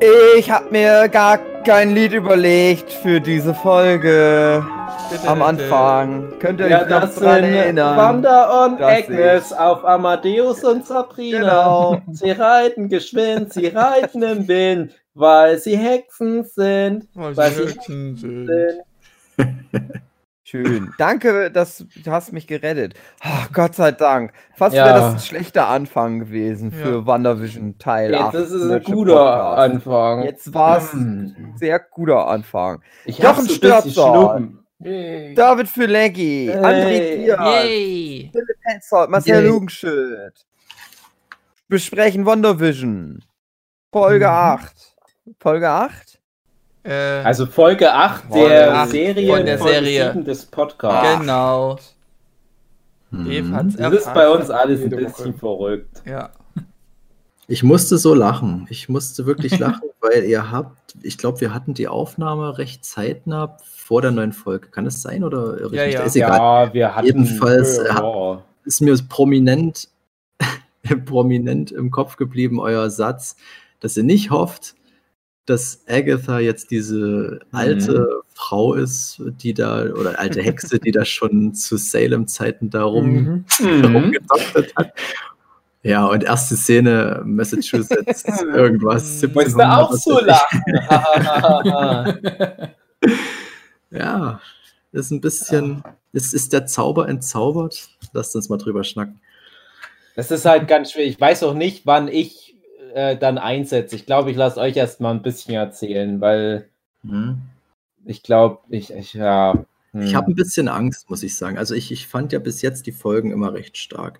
Ich habe mir gar kein Lied überlegt für diese Folge am. Anfang. Könnt ihr Ja, euch noch das dran erinnern? Wanda und Das Agnes auf Amadeus und Sabrina. Genau. Sie reiten geschwind, sie reiten im Wind, weil sie Hexen sind. Weil Weil sie sie Hexen sind. sind. Schön. Danke, dass du hast mich gerettet. Oh, Gott sei Dank. Fast Ja. wäre das ein schlechter Anfang gewesen für Ja. WandaVision Teil Jetzt 8. ist es ein guter Podcast. Anfang. Jetzt war es Hm. ein sehr guter Anfang. Ich Jochen. Yay. David Füleggi, Hey. André Diaz, Yay! Philipp Hensoldt, Marcel Yay. Lugenschild. Besprechen WandaVision. Folge Mhm. 8. Folge 8? Äh, Also Folge 8 Folge der 8 Serie, von der Folge Serie. 7 des Podcasts. genau. Hm. Das ist bei uns alles ein bisschen Woche. verrückt. Ja. Ich musste so lachen. Ich musste wirklich lachen, weil ihr habt, ich glaube, wir hatten die Aufnahme recht zeitnah vor der neuen Folge. Kann es sein oder irre ich Ja, mich da? ja. Ist egal. Ja, wir hatten Jedenfalls, ja. Ist mir prominent, prominent im Kopf geblieben, euer Satz, dass ihr nicht hofft, dass Agatha jetzt diese alte Frau ist, die da, oder alte Hexe, die da schon zu Salem-Zeiten da rum, Mhm. rumgedoktet hat. Ja, und erste Szene, Massachusetts, irgendwas. Musst du 1700, auch was so lachen. Ja, ist ein bisschen, es ist der Zauber entzaubert. Lasst uns mal drüber schnacken. Das ist halt ganz schwer. Ich weiß auch nicht, wann ich äh, dann einsetze. Ich glaube, ich lasse euch erst mal ein bisschen erzählen, weil Hm. ich glaube, ich, ich, ja. hm. Ich habe ein bisschen Angst, muss ich sagen. Also ich, ich fand ja bis jetzt die Folgen immer recht stark.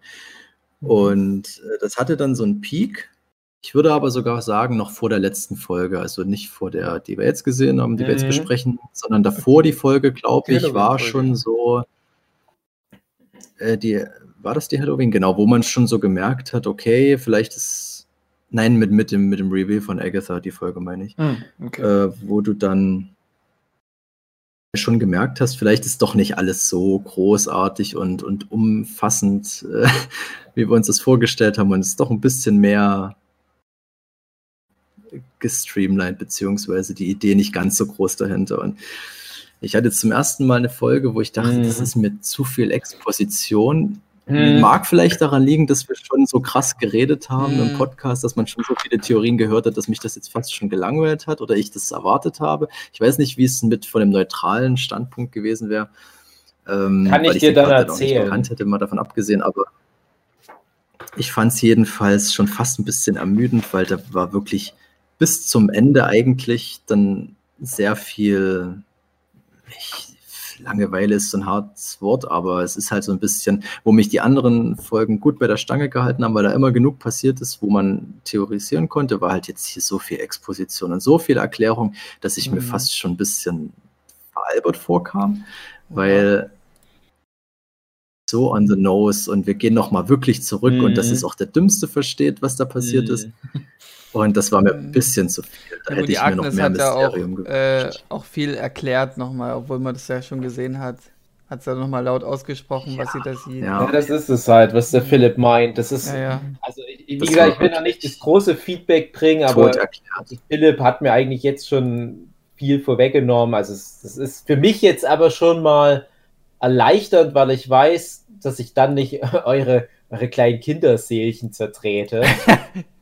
Und äh, das hatte dann so einen Peak. Ich würde aber sogar sagen, noch vor der letzten Folge, also nicht vor der, die wir jetzt gesehen haben, die wir jetzt Mhm. besprechen, sondern davor die Folge, glaube ich, war schon so, äh, die, war das die Halloween? Genau, wo man schon so gemerkt hat, okay, vielleicht ist, nein, mit, mit, dem, mit dem Reveal von Agatha, die Folge meine ich, Hm, okay. äh, wo du dann schon gemerkt hast, vielleicht ist doch nicht alles so großartig und, und umfassend, äh, wie wir uns das vorgestellt haben. Und es ist doch ein bisschen mehr gestreamlined, beziehungsweise die Idee nicht ganz so groß dahinter. Und ich hatte zum ersten Mal eine Folge, wo ich dachte, Mhm. das ist mir zu viel Exposition. Hm. Mag vielleicht daran liegen, dass wir schon so krass geredet haben Mhm. im Podcast, dass man schon so viele Theorien gehört hat, dass mich das jetzt fast schon gelangweilt hat oder ich das erwartet habe. Ich weiß nicht, wie es mit von dem neutralen Standpunkt gewesen wäre. Ähm, Kann ich weil dir dann erzählen. Bekannt hätte, mal davon abgesehen, aber ich fand es jedenfalls schon fast ein bisschen ermüdend, weil da war wirklich bis zum Ende eigentlich dann sehr viel. Ich, Langeweile ist so ein hartes Wort, aber es ist halt so ein bisschen, wo mich die anderen Folgen gut bei der Stange gehalten haben, weil da immer genug passiert ist, wo man theorisieren konnte, war halt jetzt hier so viel Exposition und so viel Erklärung, dass ich mir Mhm. fast schon ein bisschen veralbert vorkam, weil so on the nose und wir gehen noch mal wirklich zurück und dass Mhm. es auch der Dümmste versteht, was da passiert Hm. ist. Und das war mir ein Mhm. bisschen zu viel. Da Ja, hätte die ich mir noch Agnes mehr hat ja auch, Mysterium äh, auch viel erklärt nochmal, obwohl man das ja schon gesehen hat. Hat sie ja nochmal laut ausgesprochen, was sie da sieht. Ja. Ja, das ist es halt, was der Philipp meint. Das ist, ja. ja. also ich- wie Das gesagt, ich will noch nicht das große Feedback bringen, aber. Philipp hat mir eigentlich jetzt schon viel vorweggenommen. Also es, das ist für mich jetzt aber schon mal erleichternd, weil ich weiß, dass ich dann nicht eure, eure kleinen Kinderseelchen zertrete.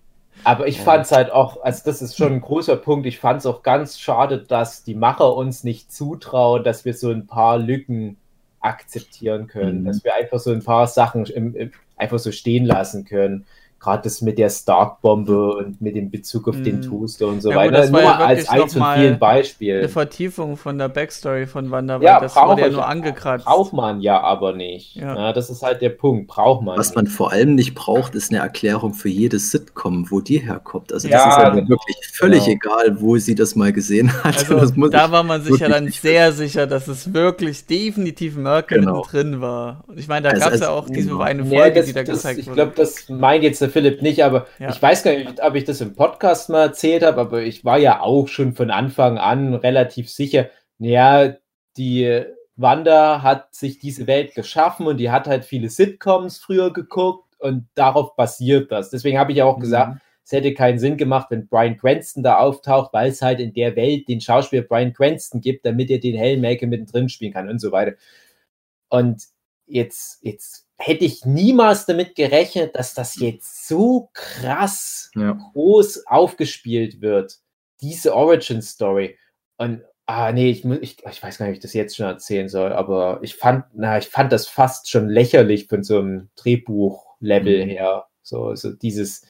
aber ich Ja. fand es halt auch, also das ist schon ein großer Punkt, ich fand es auch ganz schade, dass die Macher uns nicht zutrauen, dass wir so ein paar Lücken akzeptieren können, Mhm. dass wir einfach so ein paar Sachen im, im, einfach so stehen lassen können. Gerade das mit der Stark-Bombe und mit dem Bezug auf den Mhm. Toaster und so Ja, gut, weiter. das war Nur ja als eins von vielen Eine Beispielen. Vertiefung von der Backstory von Wanda, weil Ja, das braucht wurde ja ich- nur angekratzt. Braucht man ja aber nicht. Ja. Ja. das ist halt der Punkt. Braucht man. Was man vor allem nicht braucht, ist eine Erklärung für jedes Sitcom, wo die herkommt. Also das Ja, ist ja genau. wirklich völlig Genau. egal, wo sie das mal gesehen hat. Also das muss da ich- war man sich ja dann nicht sehr sicher, dass es wirklich definitiv Merkel Genau. mittendrin war. Und ich meine, da Also- gab es ja also- auch diese genau. eine Nee, Folge, das, die da das, gezeigt ich wurde. glaube, das meint jetzt der Philipp nicht, aber Ja. ich weiß gar nicht, ob ich das im Podcast mal erzählt habe, aber ich war ja auch schon von Anfang an relativ sicher, naja, die Wanda hat sich diese Welt geschaffen und die hat halt viele Sitcoms früher geguckt und darauf basiert das. Deswegen habe ich ja auch gesagt, es hätte keinen Sinn gemacht, wenn Brian Cranston da auftaucht, weil es halt in der Welt den Schauspieler Brian Cranston gibt, damit er den Hellmaker mittendrin spielen kann und so weiter. Und jetzt, jetzt hätte ich niemals damit gerechnet, dass das jetzt so krass Ja. groß aufgespielt wird, diese Origin Story. Und ah nee, ich, ich, ich weiß gar nicht, ob ich das jetzt schon erzählen soll, aber ich fand, na, ich fand das fast schon lächerlich von so einem Drehbuch-Level Mhm. her. So, so dieses,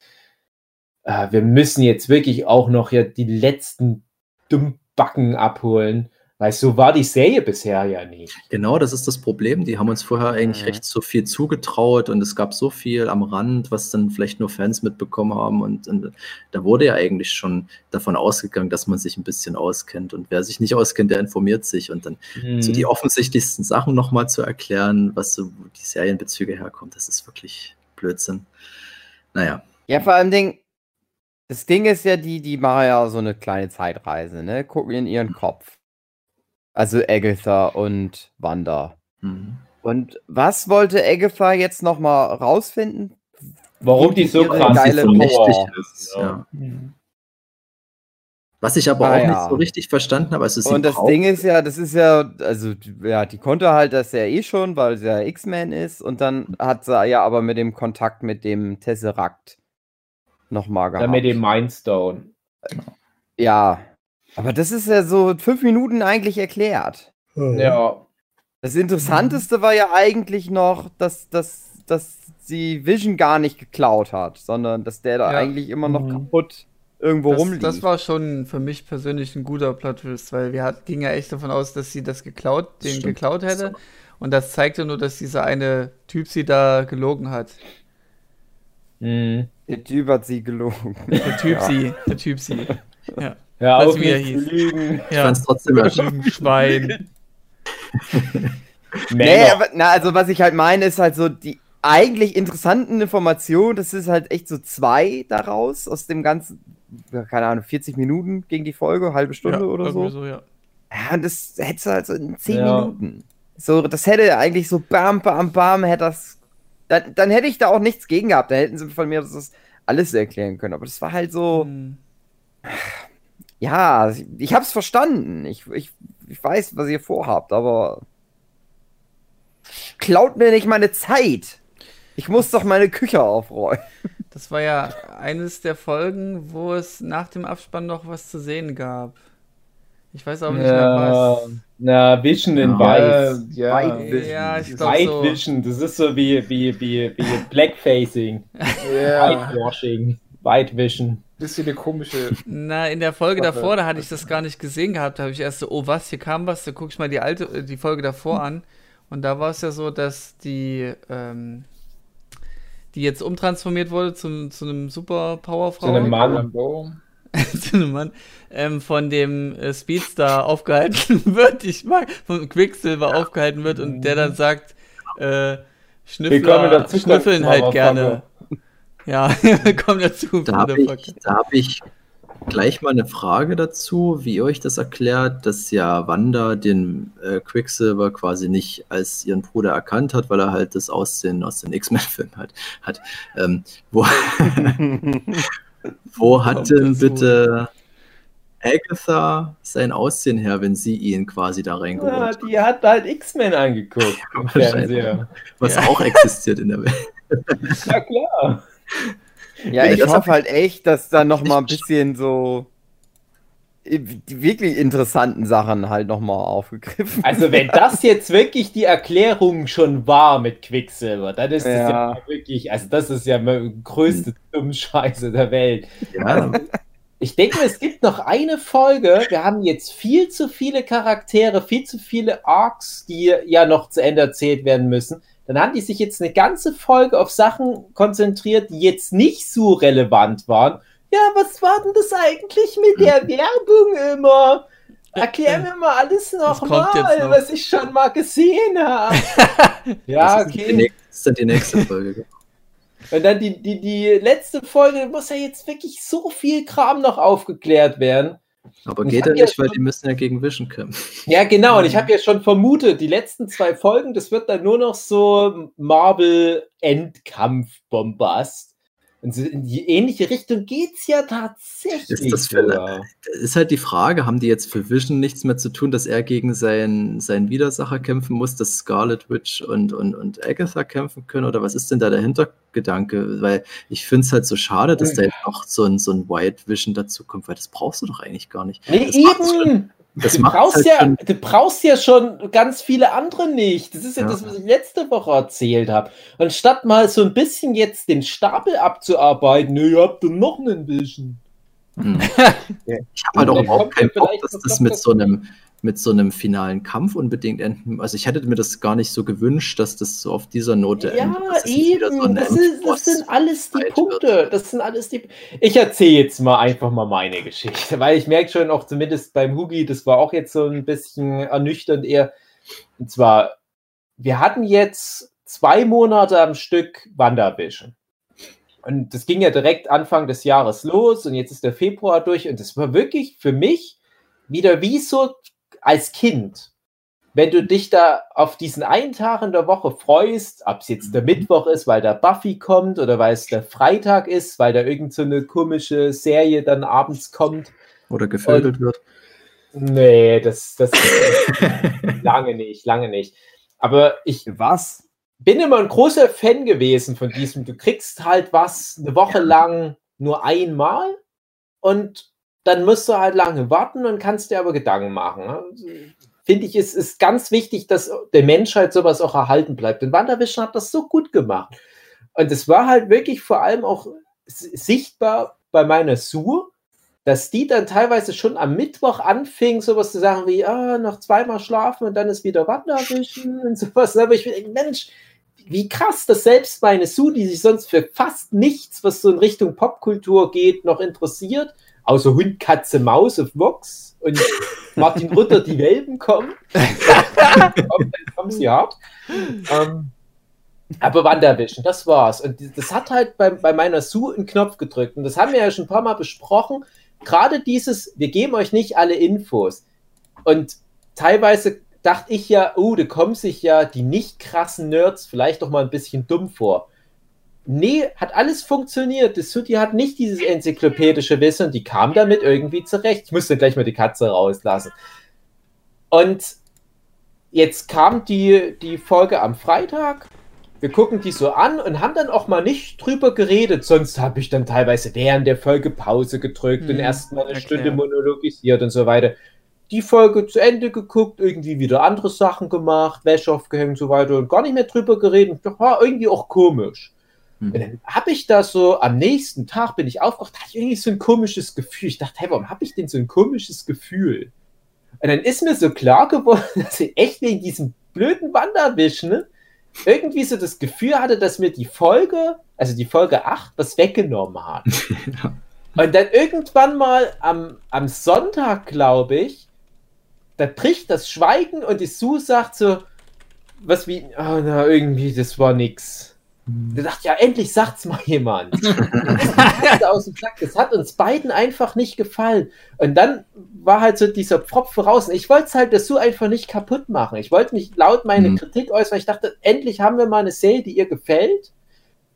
äh, wir müssen jetzt wirklich auch noch ja die letzten Dummbacken abholen, weil so war die Serie bisher ja nicht. Genau, das ist das Problem. Die haben uns vorher eigentlich Mhm. recht so viel zugetraut und es gab so viel am Rand, was dann vielleicht nur Fans mitbekommen haben. Und, und da wurde ja eigentlich schon davon ausgegangen, dass man sich ein bisschen auskennt. Und wer sich nicht auskennt, der informiert sich. Und dann so Mhm. die offensichtlichsten Sachen nochmal zu erklären, was so die Serienbezüge herkommen, das ist wirklich Blödsinn. Naja, Ja, vor allem Ding, das Ding ist ja, die, die machen ja so eine kleine Zeitreise, ne? Gucken in ihren Kopf. Also Agatha und Wanda. mhm. Und was wollte Agatha jetzt nochmal rausfinden? Warum die so krass geile so mächtig ist. Ja. Was ich aber Ah, auch ja. nicht so richtig verstanden habe, also Und das Ding ist ja, das ist ja, also ja, die konnte halt das ja eh schon, weil sie ja X-Men ist. Und dann hat sie ja aber mit dem Kontakt mit dem Tesseract nochmal gehabt. Ja, mit dem Mindstone. ja, aber das ist ja so fünf Minuten eigentlich erklärt. Ja. Das Interessanteste war ja eigentlich noch, dass, dass, dass sie Vision gar nicht geklaut hat, sondern dass der da Ja. eigentlich immer noch Mhm. kaputt irgendwo Das, rumliegt. das war schon für mich persönlich ein guter Plot-Twist, weil wir hat, gingen ja echt davon aus, dass sie das geklaut, den Stimmt. geklaut hätte. Und das zeigte nur, dass dieser eine Typ sie da gelogen hat. Mhm. Der Typ hat sie gelogen. Der Typ Ja. sie, der Typ sie. Ja. Was auf, wie er hieß. lügen. ich fand es trotzdem. Schwein. Nee, aber, na, also was ich halt meine, ist halt so die eigentlich interessanten Informationen, das ist halt echt so zwei daraus, aus dem ganzen, ja, keine Ahnung, 40 Minuten gegen die Folge, halbe Stunde ja, oder so. irgendwie ja. Ja, und das hättest du halt so in 10 Ja. Minuten. So, das hätte eigentlich so bam, bam, bam, hätte das. Dann, dann hätte ich da auch nichts gegen gehabt. Da hätten sie von mir das alles erklären können. Aber das war halt so, Hm. Ja, ich hab's verstanden. Ich, ich, ich weiß, was ihr vorhabt, aber klaut mir nicht meine Zeit. Ich muss doch meine Küche aufräumen. Das war ja eines der Folgen, wo es nach dem Abspann noch was zu sehen gab. Ich weiß auch nicht mehr Ja, was. na, Vision in. Weiß. ja. White Vision. Ja, ich glaube White so. Vision, das ist so wie, wie, wie, wie Blackfacing, Ja. Whitewashing, White Vision. Bisschen eine komische. Na, in der Folge Sache. davor, da hatte ich das gar nicht gesehen gehabt. Da habe ich erst so, oh was, hier kam was, da gucke ich mal die alte, äh, die Folge davor an. Und da war es ja so, dass die, ähm, die jetzt umtransformiert wurde zu, zu einem super Powerfrau. Zu einem Mann. Lambo. zu einem Mann, ähm, von dem äh, Speedstar aufgehalten wird. Ich mag, von Quicksilver aufgehalten wird und der dann sagt, äh, Schnüffler schnüffeln halt gerne. Ja, willkommen dazu, Da habe ich, da hab ich gleich mal eine Frage dazu, wie ihr euch das erklärt, dass ja Wanda den äh, Quicksilver quasi nicht als ihren Bruder erkannt hat, weil er halt das Aussehen aus den X-Men-Filmen hat. hat. Ähm, wo, wo hat Kommt denn bitte Agatha sein Aussehen her, wenn sie ihn quasi da Ja, reingeholt hat? die hat halt X-Men angeguckt. Was Ja. auch existiert in der Welt. Ja, klar. Ja, ich hoffe halt echt, dass da noch mal ein bisschen so äh, die wirklich interessanten Sachen halt noch mal aufgegriffen Also, wenn das jetzt wirklich die Erklärung schon war mit Quicksilver, dann ist das ja, Ja. wirklich, also das ist ja die größte Dummscheiße der Welt. Ja, Ich denke, es gibt noch eine Folge. Wir haben jetzt viel zu viele Charaktere, viel zu viele Arcs, die ja noch zu Ende erzählt werden müssen. Dann haben die sich jetzt eine ganze Folge auf Sachen konzentriert, die jetzt nicht so relevant waren. Ja, was war denn das eigentlich mit der Werbung immer? Erklär mir mal alles nochmal, noch. was ich schon mal gesehen habe. ja, ist die okay. nächste, das ist dann die nächste Folge. Und dann die, die, die letzte Folge muss ja jetzt wirklich so viel Kram noch aufgeklärt werden. Aber geht ja nicht, weil die müssen ja gegen Vision kämpfen. Ja, genau. Und ich habe ja schon vermutet, die letzten zwei Folgen, das wird dann nur noch so Marvel-Endkampf-Bombast. In die ähnliche Richtung geht's ja tatsächlich. Ist das sogar. Ist halt die Frage, haben die jetzt für Vision nichts mehr zu tun, dass er gegen seinen, seinen Widersacher kämpfen muss, dass Scarlet Witch und, und, und Agatha kämpfen können? Oder was ist denn da der Hintergedanke? Weil ich finde es halt so schade, dass da jetzt noch so ein, so ein White Vision dazu kommt, weil das brauchst du doch eigentlich gar nicht. Nee, Das eben. Das du, brauchst halt ja, schon, du brauchst ja schon ganz viele andere nicht. Das ist ja, Ja. das, was ich letzte Woche erzählt habe. Und statt mal so ein bisschen jetzt den Stapel abzuarbeiten, ne, ihr habt doch noch einen Vision. Hm. Ich habe halt auch Dann überhaupt keinen Bock, dass das Dr. mit so einem mit so einem finalen Kampf unbedingt enden. Also ich hätte mir das gar nicht so gewünscht, dass das so auf dieser Note Ja, endet. wieder eben. so das, ist, das sind alles die Punkte. Das sind alles die. Ich erzähle jetzt mal einfach mal meine Geschichte, weil ich merke schon auch zumindest beim Hugi, das war auch jetzt so ein bisschen ernüchternd eher. Und zwar, wir hatten jetzt zwei Monate am Stück WandaVision. Und das ging ja direkt Anfang des Jahres los und jetzt ist der Februar durch und das war wirklich für mich wieder wie so als Kind wenn du dich da auf diesen einen Tag in der Woche freust, ob es jetzt der Mittwoch ist, weil der Buffy kommt oder weil es der Freitag ist, weil da irgend so eine komische Serie dann abends kommt. oder gevögelt wird. Nee, das, das lange nicht, lange nicht. Aber ich Was? bin immer ein großer Fan gewesen von diesem, du kriegst halt was eine Woche lang nur einmal und dann musst du halt lange warten und kannst dir aber Gedanken machen. ne? Finde ich, es ist ganz wichtig, dass der Menschheit sowas auch erhalten bleibt. Und WandaVision hat das so gut gemacht. Und es war halt wirklich vor allem auch sichtbar bei meiner Sue, dass die dann teilweise schon am Mittwoch anfing, sowas zu sagen wie, ah, noch zweimal schlafen und dann ist wieder WandaVision und sowas. Aber ich bin, Mensch, wie krass, dass selbst meine Sue, die sich sonst für fast nichts, was so in Richtung Popkultur geht, noch interessiert, außer Hund, Katze, Maus auf Vox und Martin Rütter, die Welpen kommen, kommen sie hart. Ähm, aber WandaVision, das war's. Und das hat halt bei, bei meiner Sue einen Knopf gedrückt. Und das haben wir ja schon ein paar Mal besprochen. Gerade dieses, wir geben euch nicht alle Infos. Und teilweise dachte ich ja, oh, da kommen sich ja die nicht krassen Nerds vielleicht doch mal ein bisschen dumm vor. Nee, hat alles funktioniert. Das Suti hat nicht dieses enzyklopädische Wissen und die kam damit irgendwie zurecht. Ich musste gleich mal die Katze rauslassen. Und jetzt kam die, die Folge am Freitag. Wir gucken die so an und haben dann auch mal nicht drüber geredet. Sonst habe ich dann teilweise während der Folge Pause gedrückt und Hm, erstmal eine erklärt. Stunde monologisiert und so weiter. Die Folge zu Ende geguckt, irgendwie wieder andere Sachen gemacht, Wäsche aufgehängt und so weiter und gar nicht mehr drüber geredet. Das war irgendwie auch komisch. Hm. Und dann habe ich da so, am nächsten Tag bin ich aufgewacht, hatte ich irgendwie so ein komisches Gefühl. Ich dachte, hey, warum habe ich denn so ein komisches Gefühl? Und dann ist mir so klar geworden, dass ich echt wegen diesem blöden Wanderwischen ne, irgendwie so das Gefühl hatte, dass mir die Folge, also die Folge 8, was weggenommen hat. Und dann irgendwann mal am, am Sonntag, glaube ich, da bricht das Schweigen und die Sue sagt so, was wie, oh, na, irgendwie, das war nix. Da dachte ich, ja, endlich sagt's mal jemand. Das aus dem Sack. Das hat uns beiden einfach nicht gefallen. Und dann war halt so dieser Pfropf raus. Und ich wollte es halt das so einfach nicht kaputt machen. Ich wollte nicht laut meine Mhm. Kritik äußern. Ich dachte, endlich haben wir mal eine Serie, die ihr gefällt.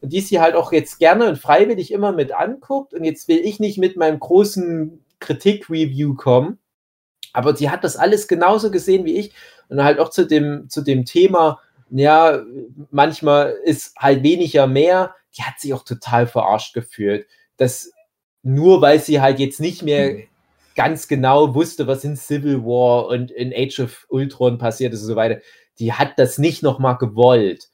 Und die sie halt auch jetzt gerne und freiwillig immer mit anguckt. Und jetzt will ich nicht mit meinem großen Kritik-Review kommen. Aber sie hat das alles genauso gesehen wie ich. Und halt auch zu dem, zu dem Thema, ja, manchmal ist halt weniger mehr. Die hat sich auch total verarscht gefühlt. Das nur weil sie halt jetzt nicht mehr Mhm. ganz genau wusste, was in Civil War und in Age of Ultron passiert ist und so weiter. Die hat das nicht nochmal gewollt.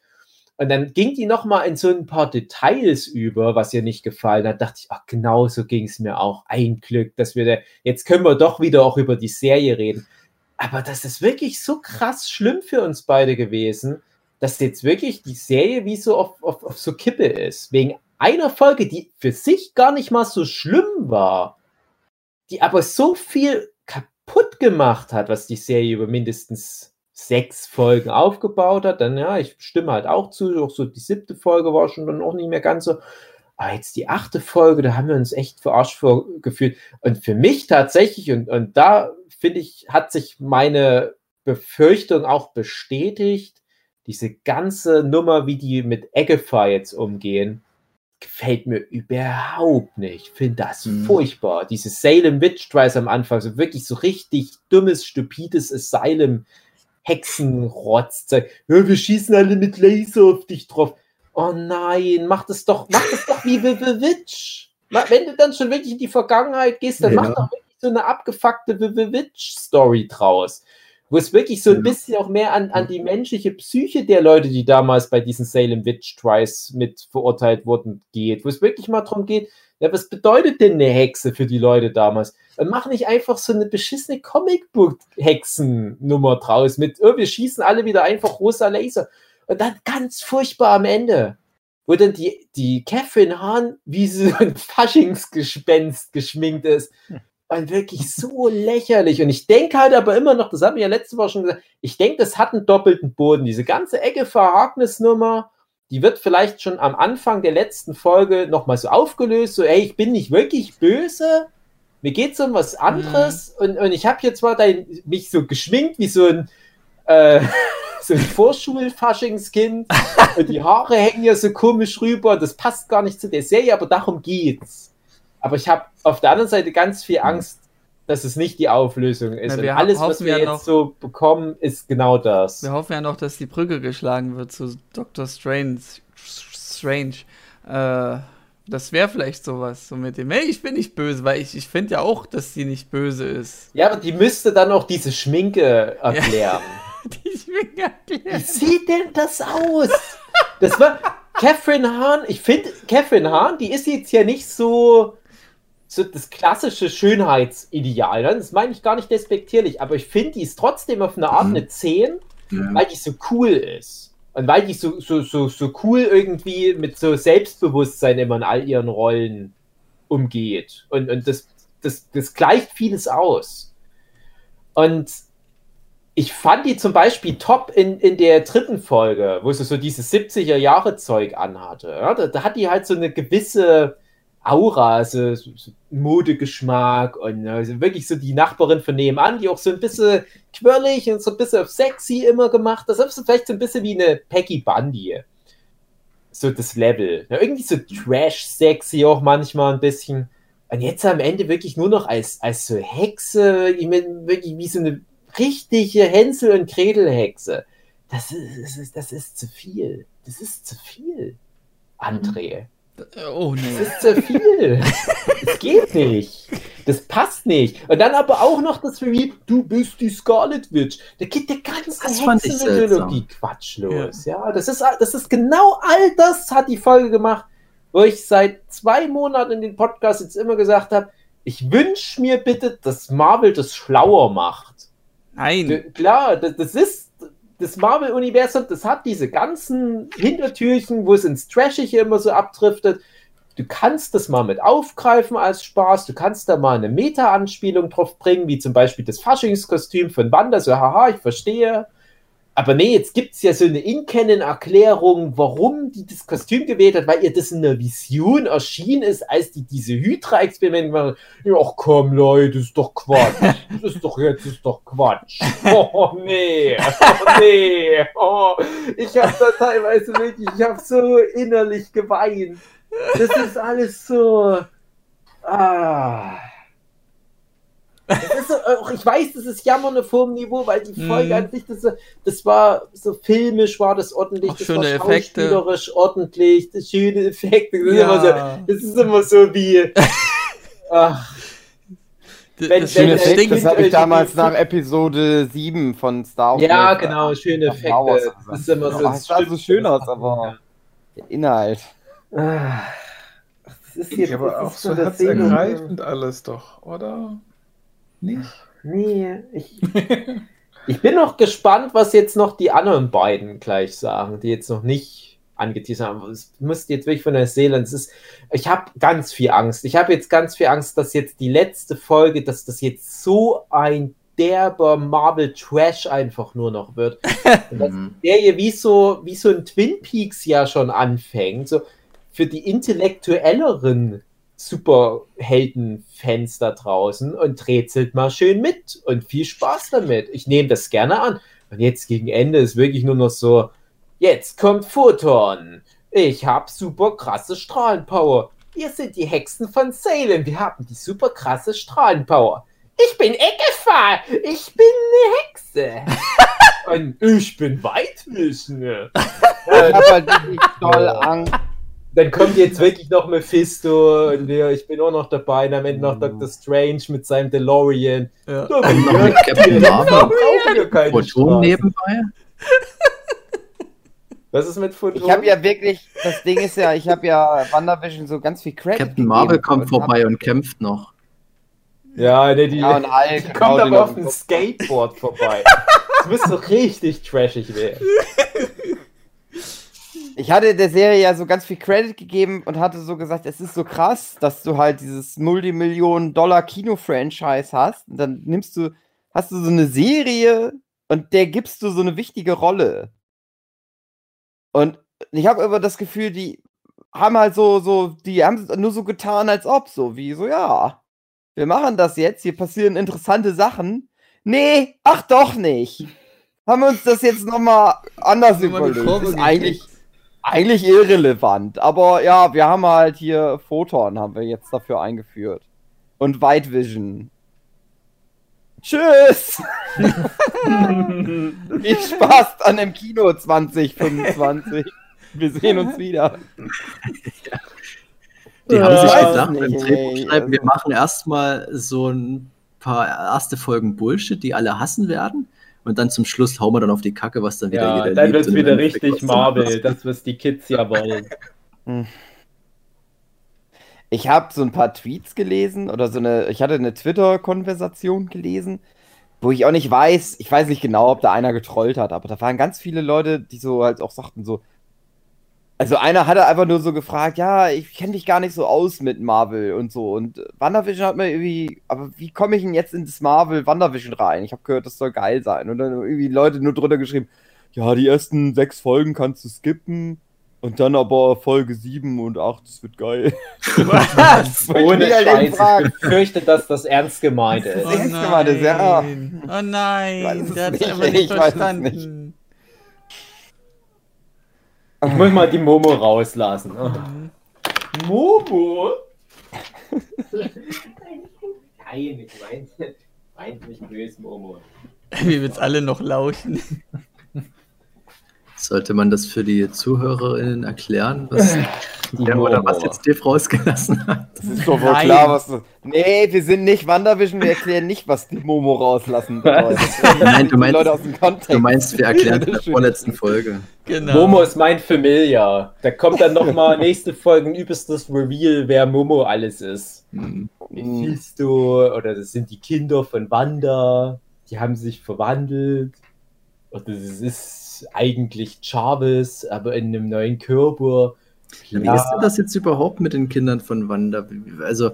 Und dann ging die nochmal in so ein paar Details über, was ihr nicht gefallen hat. Dachte ich, ach, genau so ging es mir auch. Ein Glück, dass wir da, jetzt können wir doch wieder auch über die Serie reden. Aber das ist wirklich so krass schlimm für uns beide gewesen, dass jetzt wirklich die Serie wie so auf, auf, auf so Kippe ist. Wegen einer Folge, die für sich gar nicht mal so schlimm war, die aber so viel kaputt gemacht hat, was die Serie über mindestens sechs Folgen aufgebaut hat. Dann, ja, ich stimme halt auch zu, auch so die siebte Folge war schon dann auch nicht mehr ganz so. Aber jetzt die achte Folge, da haben wir uns echt verarscht vorgefühlt. Und für mich tatsächlich, und, und da finde ich, hat sich meine Befürchtung auch bestätigt, diese ganze Nummer, wie die mit Agatha jetzt umgehen, gefällt mir überhaupt nicht. Finde das Mhm. furchtbar. Diese Salem Witch Trials am Anfang, so wirklich so richtig dummes, stupides Asylum Hexenrotzzeug. Ja, wir schießen alle mit Laser auf dich drauf. Oh nein, mach das doch, mach das doch wie The Witch. Wenn du dann schon wirklich in die Vergangenheit gehst, dann Ja. mach doch wirklich so eine abgefuckte The The Witch Story draus. Wo es wirklich so ein bisschen auch mehr an, an die menschliche Psyche der Leute, die damals bei diesen Salem Witch Trials mit verurteilt wurden, geht. Wo es wirklich mal darum geht, ja, was bedeutet denn eine Hexe für die Leute damals? Und mach nicht einfach so eine beschissene Comicbook-Hexen-Nummer draus mit, oh, wir schießen alle wieder einfach rosa Laser. Und dann ganz furchtbar am Ende, wo dann die, die Catherine Hahn wie so ein Faschingsgespenst geschminkt ist. Und wirklich so lächerlich. Und ich denke halt aber immer noch, das haben wir ja letzte Woche schon gesagt, ich denke, das hat einen doppelten Boden. Diese ganze Ecke Verhagnis-Nummer, die wird vielleicht schon am Anfang der letzten Folge nochmal so aufgelöst, so, ey, ich bin nicht wirklich böse, mir geht's um was anderes und, und ich habe hier zwar dein, mich so geschminkt wie so ein, äh, so ein Vorschulfaschingskind und die Haare hängen ja so komisch rüber, das passt gar nicht zu der Serie, aber darum geht's. Aber ich habe auf der anderen Seite ganz viel Angst, dass es nicht die Auflösung ist. Ja, alles, was wir ja jetzt noch- so bekommen, ist genau das. Wir hoffen ja noch, dass die Brücke geschlagen wird zu Dr. Strange. Strange. Äh, das wäre vielleicht sowas, so mit dem, hey, ich bin nicht böse, weil ich, ich finde ja auch, dass sie nicht böse ist. Ja, aber die müsste dann auch diese Schminke erklären. Die gar Wie sieht denn das aus? Das war Catherine Hahn. Ich finde, Catherine Hahn, die ist jetzt ja nicht so, so das klassische Schönheitsideal. Ne? Das meine ich gar nicht despektierlich, aber ich finde, die ist trotzdem auf eine Art Mhm. eine 10, Ja. weil die so cool ist. Und weil die so, so, so, so cool irgendwie mit so Selbstbewusstsein immer in all ihren Rollen umgeht. Und, und das, das, das gleicht vieles aus. Und ich fand die zum Beispiel top in, in der dritten Folge, wo sie so dieses 70er-Jahre-Zeug anhatte. Ja, da, da hat die halt so eine gewisse Aura, so, so, Modegeschmack und also wirklich so die Nachbarin von nebenan, die auch so ein bisschen quirlig und so ein bisschen auf sexy immer gemacht. Das ist vielleicht so ein bisschen wie eine Peggy Bundy. So das Level. Ja, irgendwie so trash-sexy auch manchmal ein bisschen. Und jetzt am Ende wirklich nur noch als, als so Hexe, ich mein, wirklich wie so eine richtige Hänsel- und Gretel-Hexe. Das ist, das, ist, das ist zu viel. Das ist zu viel. André. Oh Das nee. ist zu viel. Das geht nicht. Das passt nicht. Und dann aber auch noch das wie, du bist die Scarlet Witch. Da geht der ganze Das Hexenmythologie Quatsch los. Ja. das, ist, das ist genau all das hat die Folge gemacht, wo ich seit zwei Monaten in den Podcast jetzt immer gesagt habe, ich wünsche mir bitte, dass Marvel das schlauer macht. Nein. Klar, das, das ist das Marvel-Universum, das hat diese ganzen Hintertürchen, wo es ins Trashige immer so abdriftet. Du kannst das mal mit aufgreifen als Spaß, du kannst da mal eine Meta-Anspielung drauf bringen, wie zum Beispiel das Faschingskostüm von Wanda, so haha, ich verstehe. Aber nee, jetzt gibt es ja so eine In-Canon-Erklärung, warum die das Kostüm gewählt hat, weil ihr das in der Vision erschienen ist, als die diese Hydra-Experimente. Ja, ach komm, Leute, ist doch Quatsch. Das ist doch jetzt, ist doch Quatsch. Oh, nee. Oh, nee. Oh, ich habe da teilweise wirklich, ich habe so innerlich geweint. Das ist alles so. Ah. Das ist so, auch, ich weiß, das ist Jammern auf hohem Niveau, weil die Folge Mhm. an sich, das, das war so filmisch, war das ordentlich, Auch das schöne war Effekte. schauspielerisch ordentlich, das schöne Effekte. Das, ist immer so, Ja. das ist immer so wie. Ach, wenn- das wenn- Schöne der Effekt, das habe ich damals nach Episode 7 von Star Wars. ja, äh, genau, schöne Wars Effekte. Das ist immer so. Ja, es sah so schön aus, aber der Inhalt. Ah, das ist hier Ja, aber das auch so das herzergreifend alles doch, oder? Nicht? Nee, ich, ich bin noch gespannt, was jetzt noch die anderen beiden gleich sagen, die jetzt noch nicht angeteasert haben. Es müsste jetzt wirklich von der Seele. Es ist, ich habe ganz viel Angst. Ich habe jetzt ganz viel Angst, dass jetzt die letzte Folge, dass das jetzt so ein derber Marvel Trash einfach nur noch wird. Und dass der hier wie so, wie so ein Twin Peaks ja schon anfängt. So für die intellektuelleren Superhelden-Fans da draußen und rätselt mal schön mit und viel Spaß damit. Ich nehme das gerne an. Und jetzt gegen Ende ist wirklich nur noch so, jetzt kommt Photon. Ich hab super krasse Strahlenpower. Wir sind die Hexen von Salem. Wir haben die super krasse Strahlenpower. Ich bin Eckefall. Ich bin eine Hexe. Und ich bin Weitwischende. Ich hab halt wirklich toll Angst. Dann kommt jetzt wirklich noch Mephisto und wir, ich bin auch noch dabei. Und am Ende noch Dr. Strange mit seinem DeLorean. Ja. Da bin noch mit Captain Marvel. Photon nebenbei. Was ist mit Photon? Ich habe ja wirklich, das Ding ist ja, ich habe ja WandaVision so ganz viel Credit Captain Marvel kommt und vorbei und kämpft noch. Ja, ne, die, ja, und Hulk die kommt aber auf dem. Skateboard vorbei. Das müsste richtig trashig werden. Ich hatte der Serie ja so ganz viel Credit gegeben und hatte so gesagt, es ist so krass, dass du halt dieses Multimillionen-Dollar-Kino-Franchise hast. Und dann nimmst du, hast du so eine Serie und der gibst du so eine wichtige Rolle. Und ich habe immer das Gefühl, die haben halt so, so, die haben nur so getan, als ob, so wie so, ja, wir machen das jetzt, hier passieren interessante Sachen. Nee, ach doch nicht. Haben wir uns das jetzt nochmal anders überlegt. Kurve Ist eigentlich. Eigentlich irrelevant. Aber ja, wir haben halt hier Photon, haben wir jetzt dafür eingeführt. Und White Vision. Tschüss! Viel Spaß an dem Kino 2025. Wir sehen uns wieder. Die haben sich weiß gedacht, nicht, beim Drehbuchschreiben, wir machen erstmal so ein paar erste Folgen Bullshit, die alle hassen werden. Und dann zum Schluss hauen wir dann auf die Kacke, was dann wieder Ja, jeder dann wird es wieder richtig Marvel, das was die Kids ja wollen. Ich habe so ein paar Tweets gelesen oder so eine, ich hatte eine Twitter-Konversation gelesen, wo ich auch nicht weiß, ich weiß nicht genau, ob da einer getrollt hat, aber da waren ganz viele Leute, die so halt auch sagten so, also einer hatte einfach nur so gefragt, ja, ich kenne dich gar nicht so aus mit Marvel und so und WandaVision hat mir irgendwie, aber wie komme ich denn jetzt in das Marvel WandaVision rein? Ich habe gehört, das soll geil sein und dann irgendwie Leute nur drunter geschrieben, ja, die ersten sechs Folgen kannst du skippen und dann aber Folge 7 und 8, das wird geil. Was? Ohne mich eben Scheiß. fragen. Ich befürchte, dass das ernst gemeint ist. Oh Das erste Mal, das- ja. nein. Oh nein, es der hat es nicht, einfach nicht verstanden. Ich muss mal die Momo rauslassen. Oh. Momo? Nein, ich meine mein nicht böse, Momo. Wir jetzt alle noch lauschen. Sollte man das für die ZuhörerInnen erklären, was, Die ja, oder was jetzt Steve rausgelassen hat? Das ist doch wohl Nein. klar, was du. Nee, wir sind nicht WandaVision, wir erklären nicht, was die Momo rauslassen bedeutet. Nein, du Die meinst, Leute aus dem Kontext. du meinst, wir erklären es in der Schön. vorletzten Folge. Genau. Momo ist mein Familiar. Da kommt dann nochmal nächste Folge ein übelstes Reveal, wer Momo alles ist. Hm. Mephisto oder das sind die Kinder von Wanda. Die haben sich verwandelt. Und das ist eigentlich Jarvis, aber in einem neuen Körper. Wie ist denn das jetzt überhaupt mit den Kindern von Wanda? Also,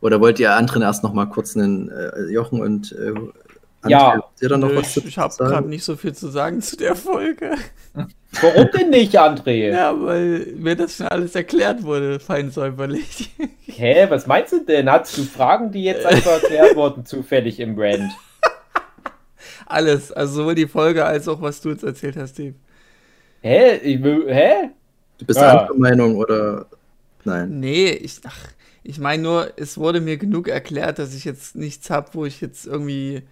oder wollt ihr anderen erst noch mal kurz einen äh, Jochen und äh, André, Ja. was ich ich habe gerade nicht so viel zu sagen zu der Folge. Warum denn nicht, André? Ja, weil mir das schon alles erklärt wurde, fein säuberlich. Hä, was meinst du denn? Hast du Fragen, die jetzt einfach erklärt wurden, zufällig im Rand? Alles, also sowohl die Folge als auch was du jetzt erzählt hast, Steve. Hä? Ich, hä? Du bist Ja. anderer Meinung oder nein? Nee, ich, ach, ich meine nur, es wurde mir genug erklärt, dass ich jetzt nichts habe, wo ich jetzt irgendwie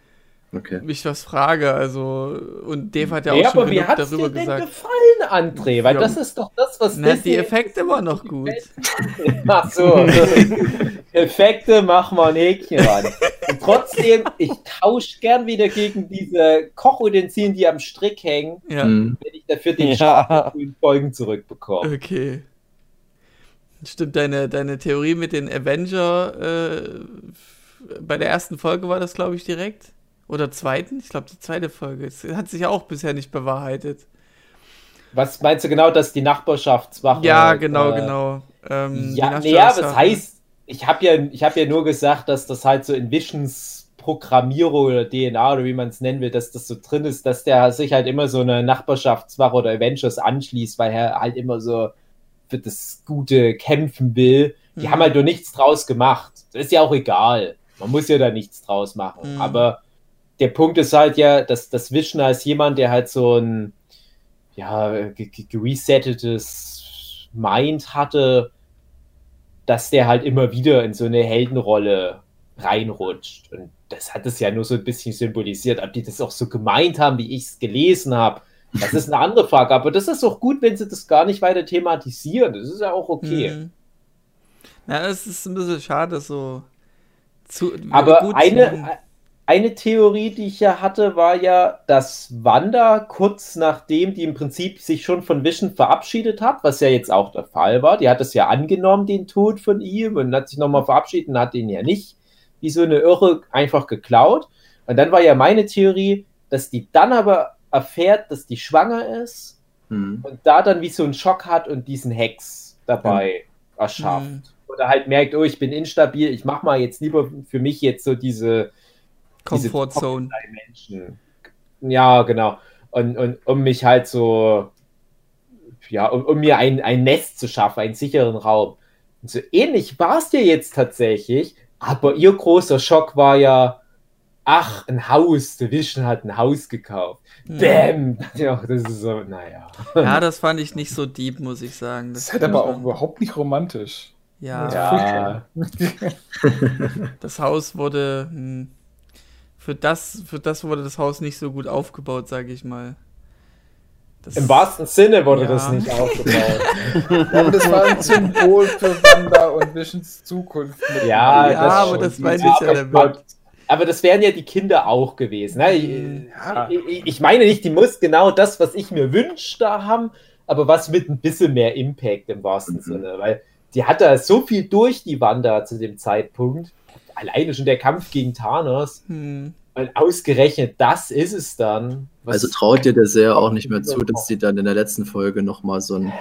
Okay. mich was frage. Also, und Dave hat ja Ja, auch schon aber wie genug hat's darüber dir denn gesagt. gefallen, André? Weil Ja. das ist doch das, was Na, die Effekte waren noch gut. Ach so. Effekte, mach mal ein Häkchen ran. Und trotzdem, ich tausche gern wieder gegen diese Kochutensilien, die am Strick hängen, Ja, Hm. wenn ich dafür den Ja. Folgen zurückbekomme. okay. Stimmt, deine, deine Theorie mit den Avenger, äh, bei der ersten Folge war das, glaube ich, direkt. Oder zweiten? Ich glaube, die zweite Folge. Es hat sich auch bisher nicht bewahrheitet. Was meinst du genau, dass die Nachbarschaftswache. Ja, genau, äh, genau. Ähm, Ja, die nee, ja, was heißt, ich habe ja, ich hab ja nur gesagt, dass das halt so in Visions Programmierung oder DNA oder wie man es nennen will, dass das so drin ist, dass der sich halt immer so eine Nachbarschaftswache oder Avengers anschließt, weil er halt immer so für das Gute kämpfen will. Die Mhm. haben halt nur nichts draus gemacht. Das ist ja auch egal. Man muss ja da nichts draus machen. Mhm. Aber der Punkt ist halt ja, dass das Vision als jemand, der halt so ein ja, ge- ge- geresettetes meint hatte, dass der halt immer wieder in so eine Heldenrolle reinrutscht. Und das hat es ja nur so ein bisschen symbolisiert. Ob die das auch so gemeint haben, wie ich es gelesen habe, das ist eine andere Frage. Aber das ist auch gut, wenn sie das gar nicht weiter thematisieren. Das ist ja auch okay. Mhm. Ja, es ist ein bisschen schade, so. Zu, Aber gut eine, eine Theorie, die ich ja hatte, war ja, dass Wanda kurz nachdem die im Prinzip sich schon von Vision verabschiedet hat, was ja jetzt auch der Fall war, die hat es ja angenommen, den Tod von ihm, und hat sich nochmal verabschiedet und hat ihn ja nicht wie so eine Irre einfach geklaut. Und dann war ja meine Theorie, dass die dann aber erfährt, dass die schwanger ist Hm. und da dann wie so einen Schock hat und diesen Hex dabei erschafft. Mhm. Oder halt merkt, oh, ich bin instabil, ich mach mal jetzt lieber für mich jetzt so diese Comfortzone. Menschen. Ja, genau. Und, und um mich halt so, ja, um, um mir ein, ein Nest zu schaffen, einen sicheren Raum. Und so ähnlich war es dir jetzt tatsächlich, aber ihr großer Schock war ja, ach, ein Haus, The Vision hat ein Haus gekauft. Bäm! Ja, das ist so, naja. Ja, das fand ich nicht so deep, muss ich sagen. Das ist halt aber auch überhaupt nicht romantisch. Ja, Ja, das Haus wurde. Hm, für, das, für das wurde das Haus nicht so gut aufgebaut, sage ich mal. Das, im wahrsten Sinne wurde Ja. das nicht aufgebaut. Ja, aber das war ein Symbol für Wanda und Visions Zukunft. Ja, Ja, das aber das meine ich ja aber damit. Aber das wären ja die Kinder auch gewesen. Ne? Ich, ich meine nicht, die muss genau das, was ich mir wünsche, da haben, aber was mit ein bisschen mehr Impact im wahrsten Mhm. Sinne. Weil die hat da so viel durch, die Wanda zu dem Zeitpunkt. Alleine schon der Kampf gegen Thanos. Hm, Und ausgerechnet das ist es dann. Also traut dir der Serie auch nicht mehr zu, dass sie dann in der letzten Folge nochmal so einen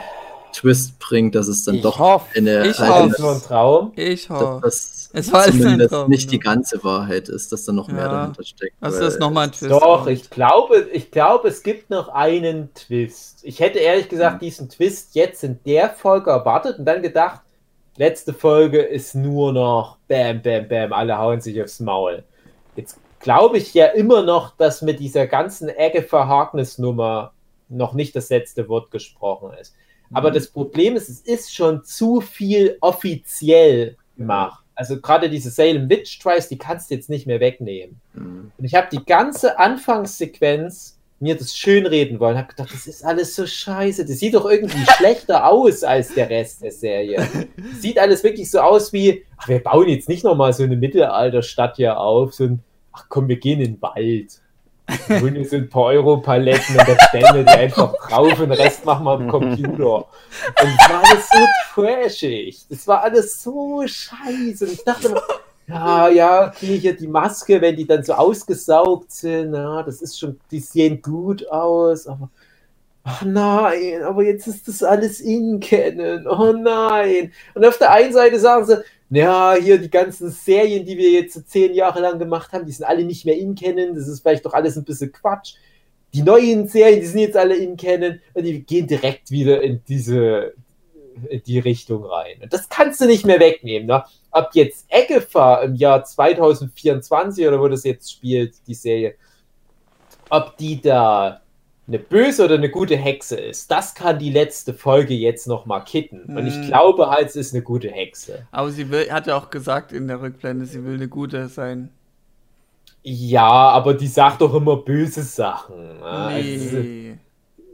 Twist bringt, dass es dann Ich doch hoffe. eine, Ich hoffe. ist nur ein Traum. ich dass hoffe. das Es war zumindest Traum, nicht die genau. ganze Wahrheit ist, dass da noch mehr Ja. dahinter steckt. Also weil- das nochmal ein Twist. Doch, ich glaube, ich glaube, es gibt noch einen Twist. Ich hätte ehrlich gesagt diesen Twist jetzt in der Folge erwartet und dann gedacht, letzte Folge ist nur noch Bam, Bam, Bam, alle hauen sich aufs Maul. Jetzt glaube ich ja immer noch, dass mit dieser ganzen Agatha Harkness-Nummer noch nicht das letzte Wort gesprochen ist. Aber das Problem ist, es ist schon zu viel offiziell gemacht. Also gerade diese Salem Witch Trials, die kannst du jetzt nicht mehr wegnehmen. Mhm. Und ich habe die ganze Anfangssequenz mir das schönreden wollen. Habe gedacht, das ist alles so scheiße. Das sieht doch irgendwie schlechter aus als der Rest der Serie. Sieht alles wirklich so aus wie, ach, wir bauen jetzt nicht nochmal so eine Mittelalterstadt hier auf. So ein, ach komm, wir gehen in den Wald. Holen uns ein paar Europaletten und dann stellen wir die einfach drauf und den Rest machen wir am Computer. Und es war alles so trashig. Das war alles so scheiße. Und ich dachte immer, ja, ja, okay, hier die Maske, wenn die dann so ausgesaugt sind, ja, das ist schon, die sehen gut aus, aber ach nein, aber jetzt ist das alles in Canon, oh nein. Und auf der einen Seite sagen sie, ja, hier die ganzen Serien, die wir jetzt zehn Jahre lang gemacht haben, die sind alle nicht mehr in Canon, das ist vielleicht doch alles ein bisschen Quatsch. Die neuen Serien, die sind jetzt alle in Canon und die gehen direkt wieder in diese in die Richtung rein. Und das kannst du nicht mehr wegnehmen. Ne? Ob jetzt Eggefahr im Jahr 2024 oder wo das jetzt spielt, die Serie, ob die da eine böse oder eine gute Hexe ist, das kann die letzte Folge jetzt noch mal kitten. Und ich Hm. glaube halt, es ist eine gute Hexe. Aber sie will, hat ja auch gesagt in der Rückblende, sie will eine gute sein. Ja, aber die sagt doch immer böse Sachen. ne? Also, Nee. äh,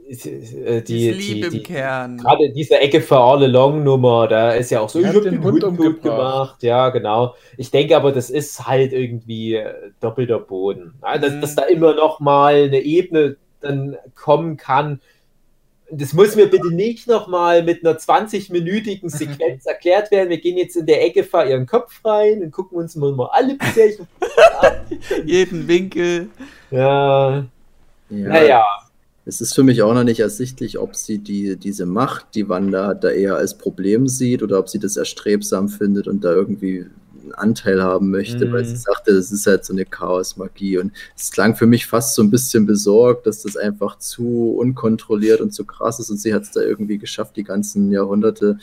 Die, die, die, die, Kern. Gerade diese Ecke für All Along Nummer, da ist ja auch so, ich hat hab den den Hund Hund gut gemacht. Ja, genau. Ich denke aber, das ist halt irgendwie äh, doppelter Boden. Ja, dass, Mhm. dass da immer noch mal eine Ebene dann kommen kann. Das muss mir bitte nicht noch mal mit einer 20-minütigen Sequenz erklärt werden. Wir gehen jetzt in der Ecke, fahr ihren Kopf rein und gucken uns mal mal alle Pärchen an. Jeden Winkel. Ja, Ja, naja. Es ist für mich auch noch nicht ersichtlich, ob sie die, diese Macht, die Wanda hat, da eher als Problem sieht oder ob sie das erstrebsam findet und da irgendwie einen Anteil haben möchte, Mhm. weil sie sagte, das ist halt so eine Chaos-Magie. Und es klang für mich fast so ein bisschen besorgt, dass das einfach zu unkontrolliert und zu krass ist und sie hat es da irgendwie geschafft, die ganzen Jahrhunderte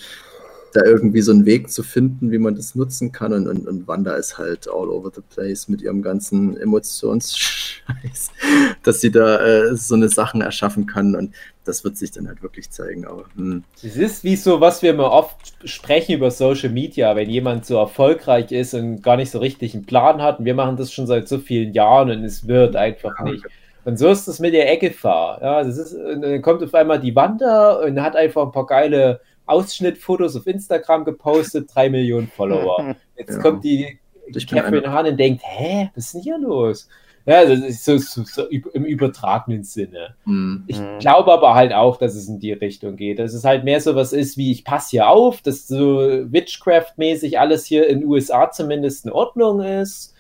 da irgendwie so einen Weg zu finden, wie man das nutzen kann. Und, und, und Wanda ist halt all over the place mit ihrem ganzen Emotionsscheiß, dass sie da äh, so eine Sachen erschaffen kann. Und das wird sich dann halt wirklich zeigen. Aber hm. Es ist wie so, was wir immer oft sprechen über Social Media, wenn jemand so erfolgreich ist und gar nicht so richtig einen Plan hat. Und wir machen das schon seit so vielen Jahren und es wird einfach nicht. Und so ist es mit der Eckefahr. Ja, das ist, dann kommt auf einmal die Wander und hat einfach ein paar geile Ausschnittfotos auf Instagram gepostet, drei Millionen Follower. Jetzt Ja. kommt die Ich bin Catherine Hahn und denkt, hä, was ist denn hier los? Ja, das ist so, so, so im übertragenen Sinne. Hm. Ich Mhm. glaube aber halt auch, dass es in die Richtung geht. Dass es halt mehr so was ist wie, ich passe hier auf, dass so Witchcraft-mäßig alles hier in den USA zumindest in Ordnung ist.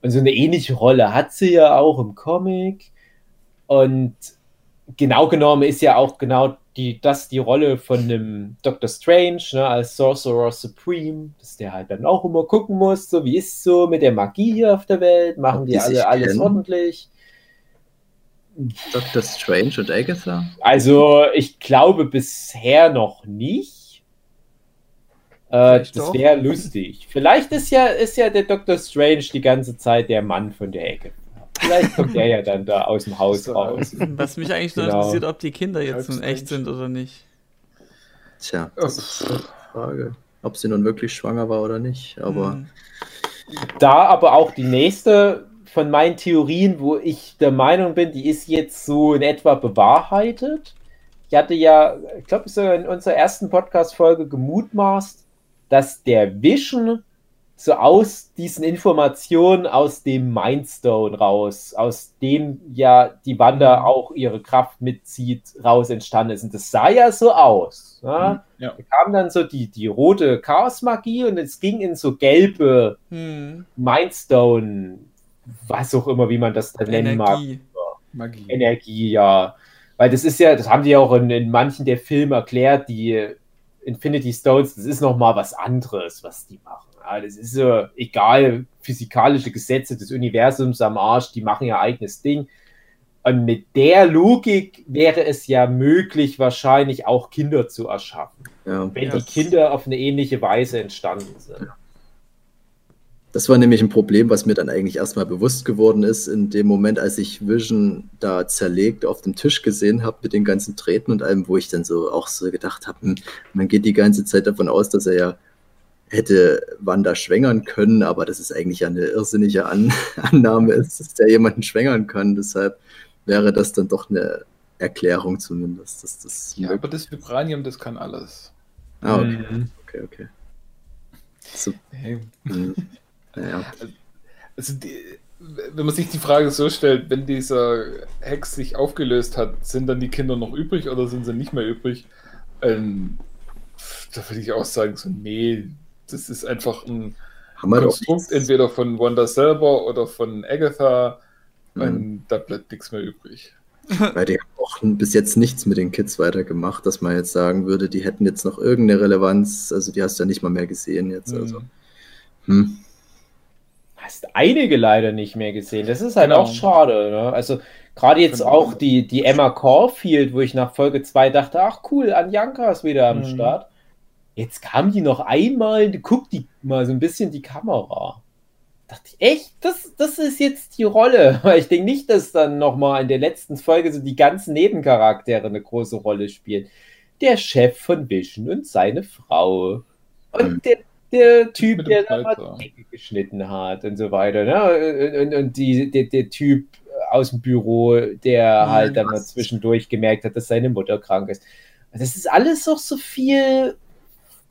Und so eine ähnliche Rolle hat sie ja auch im Comic. Und genau genommen ist ja auch genau die, das die Rolle von einem Doctor Strange ne, als Sorcerer Supreme, dass der halt dann auch immer gucken muss, so wie ist es so mit der Magie hier auf der Welt, machen Ob die, die alle alles kennen? ordentlich. Doctor Strange und Agatha? Also, ich glaube bisher noch nicht. Äh, das wäre lustig. Vielleicht ist ja, ist ja der Dr. Strange die ganze Zeit der Mann von der Ecke. Vielleicht kommt er ja dann da aus dem Haus So, raus. Was mich eigentlich nur Genau. interessiert, ob die Kinder jetzt nun echt sind oder nicht. Tja, Oh, das ist eine Frage. Ob sie nun wirklich schwanger war oder nicht. Aber Hm. Da aber auch die nächste von meinen Theorien, wo ich der Meinung bin, die ist jetzt so in etwa bewahrheitet. Ich hatte ja, ich glaube, so in unserer ersten Podcast-Folge gemutmaßt, dass der Vision so aus diesen Informationen aus dem Mindstone raus, aus dem ja die Wanda auch ihre Kraft mitzieht, raus entstanden ist. Und das sah ja so aus. Ja? Ja. Da kam dann so die, die rote Chaos-Magie und es ging in so gelbe Hm. Mindstone, was auch immer, wie man das dann nennen mag. Energie. Magie. Energie, ja. Weil das ist ja, das haben die ja auch in, in manchen der Filme erklärt, die Infinity Stones, das ist nochmal was anderes, was die machen. Ja, das ist so, egal, physikalische Gesetze des Universums am Arsch, die machen ja eigenes Ding. Und mit der Logik wäre es ja möglich, wahrscheinlich auch Kinder zu erschaffen, ja, wenn die Kinder auf eine ähnliche Weise entstanden sind. das war nämlich ein Problem, was mir dann eigentlich erstmal bewusst geworden ist, in dem Moment, als ich Vision da zerlegt auf dem Tisch gesehen habe mit den ganzen Treten und allem, wo ich dann so auch so gedacht habe, hm, man geht die ganze Zeit davon aus, dass er ja hätte Wanda schwängern können, aber das ist eigentlich ja eine irrsinnige An Annahme ist, dass der jemanden schwängern kann. Deshalb wäre das dann doch eine Erklärung zumindest, dass das Ja, aber das Vibranium, das kann alles. Ah, okay, Mhm. okay, okay. So, Hey. hm, naja. Also die, wenn man sich die Frage so stellt, wenn dieser Hex sich aufgelöst hat, sind dann die Kinder noch übrig oder sind sie nicht mehr übrig? Ähm, da würde ich auch sagen, so, nee, das ist einfach ein doch Konstrukt entweder von Wanda selber oder von Agatha Mhm. und da bleibt nichts mehr übrig. Weil die haben auch bis jetzt nichts mit den Kids weitergemacht, dass man jetzt sagen würde, die hätten jetzt noch irgendeine Relevanz. Also die hast du ja nicht mal mehr gesehen jetzt. Also. Mhm. Hm. hast einige leider nicht mehr gesehen. Das ist halt Genau. auch schade. Ne? Also gerade jetzt Genau. auch die, die Emma Caulfield, wo ich nach Folge 2 dachte, ach cool, Anjanka ist wieder am Mhm. Start. Jetzt kam die noch einmal, guckt die mal so ein bisschen die Kamera. Dachte ich, echt? Das, das ist jetzt die Rolle. Weil ich denke nicht, dass dann nochmal in der letzten Folge so die ganzen Nebencharaktere eine große Rolle spielen. Der Chef von Vision und seine Frau. Und Mhm. der, der Typ, der da mal Decke geschnitten hat und so weiter. Ne? Und, und die, der, der Typ aus dem Büro, der Mhm. halt dann mal zwischendurch gemerkt hat, dass seine Mutter krank ist. Das ist alles doch so viel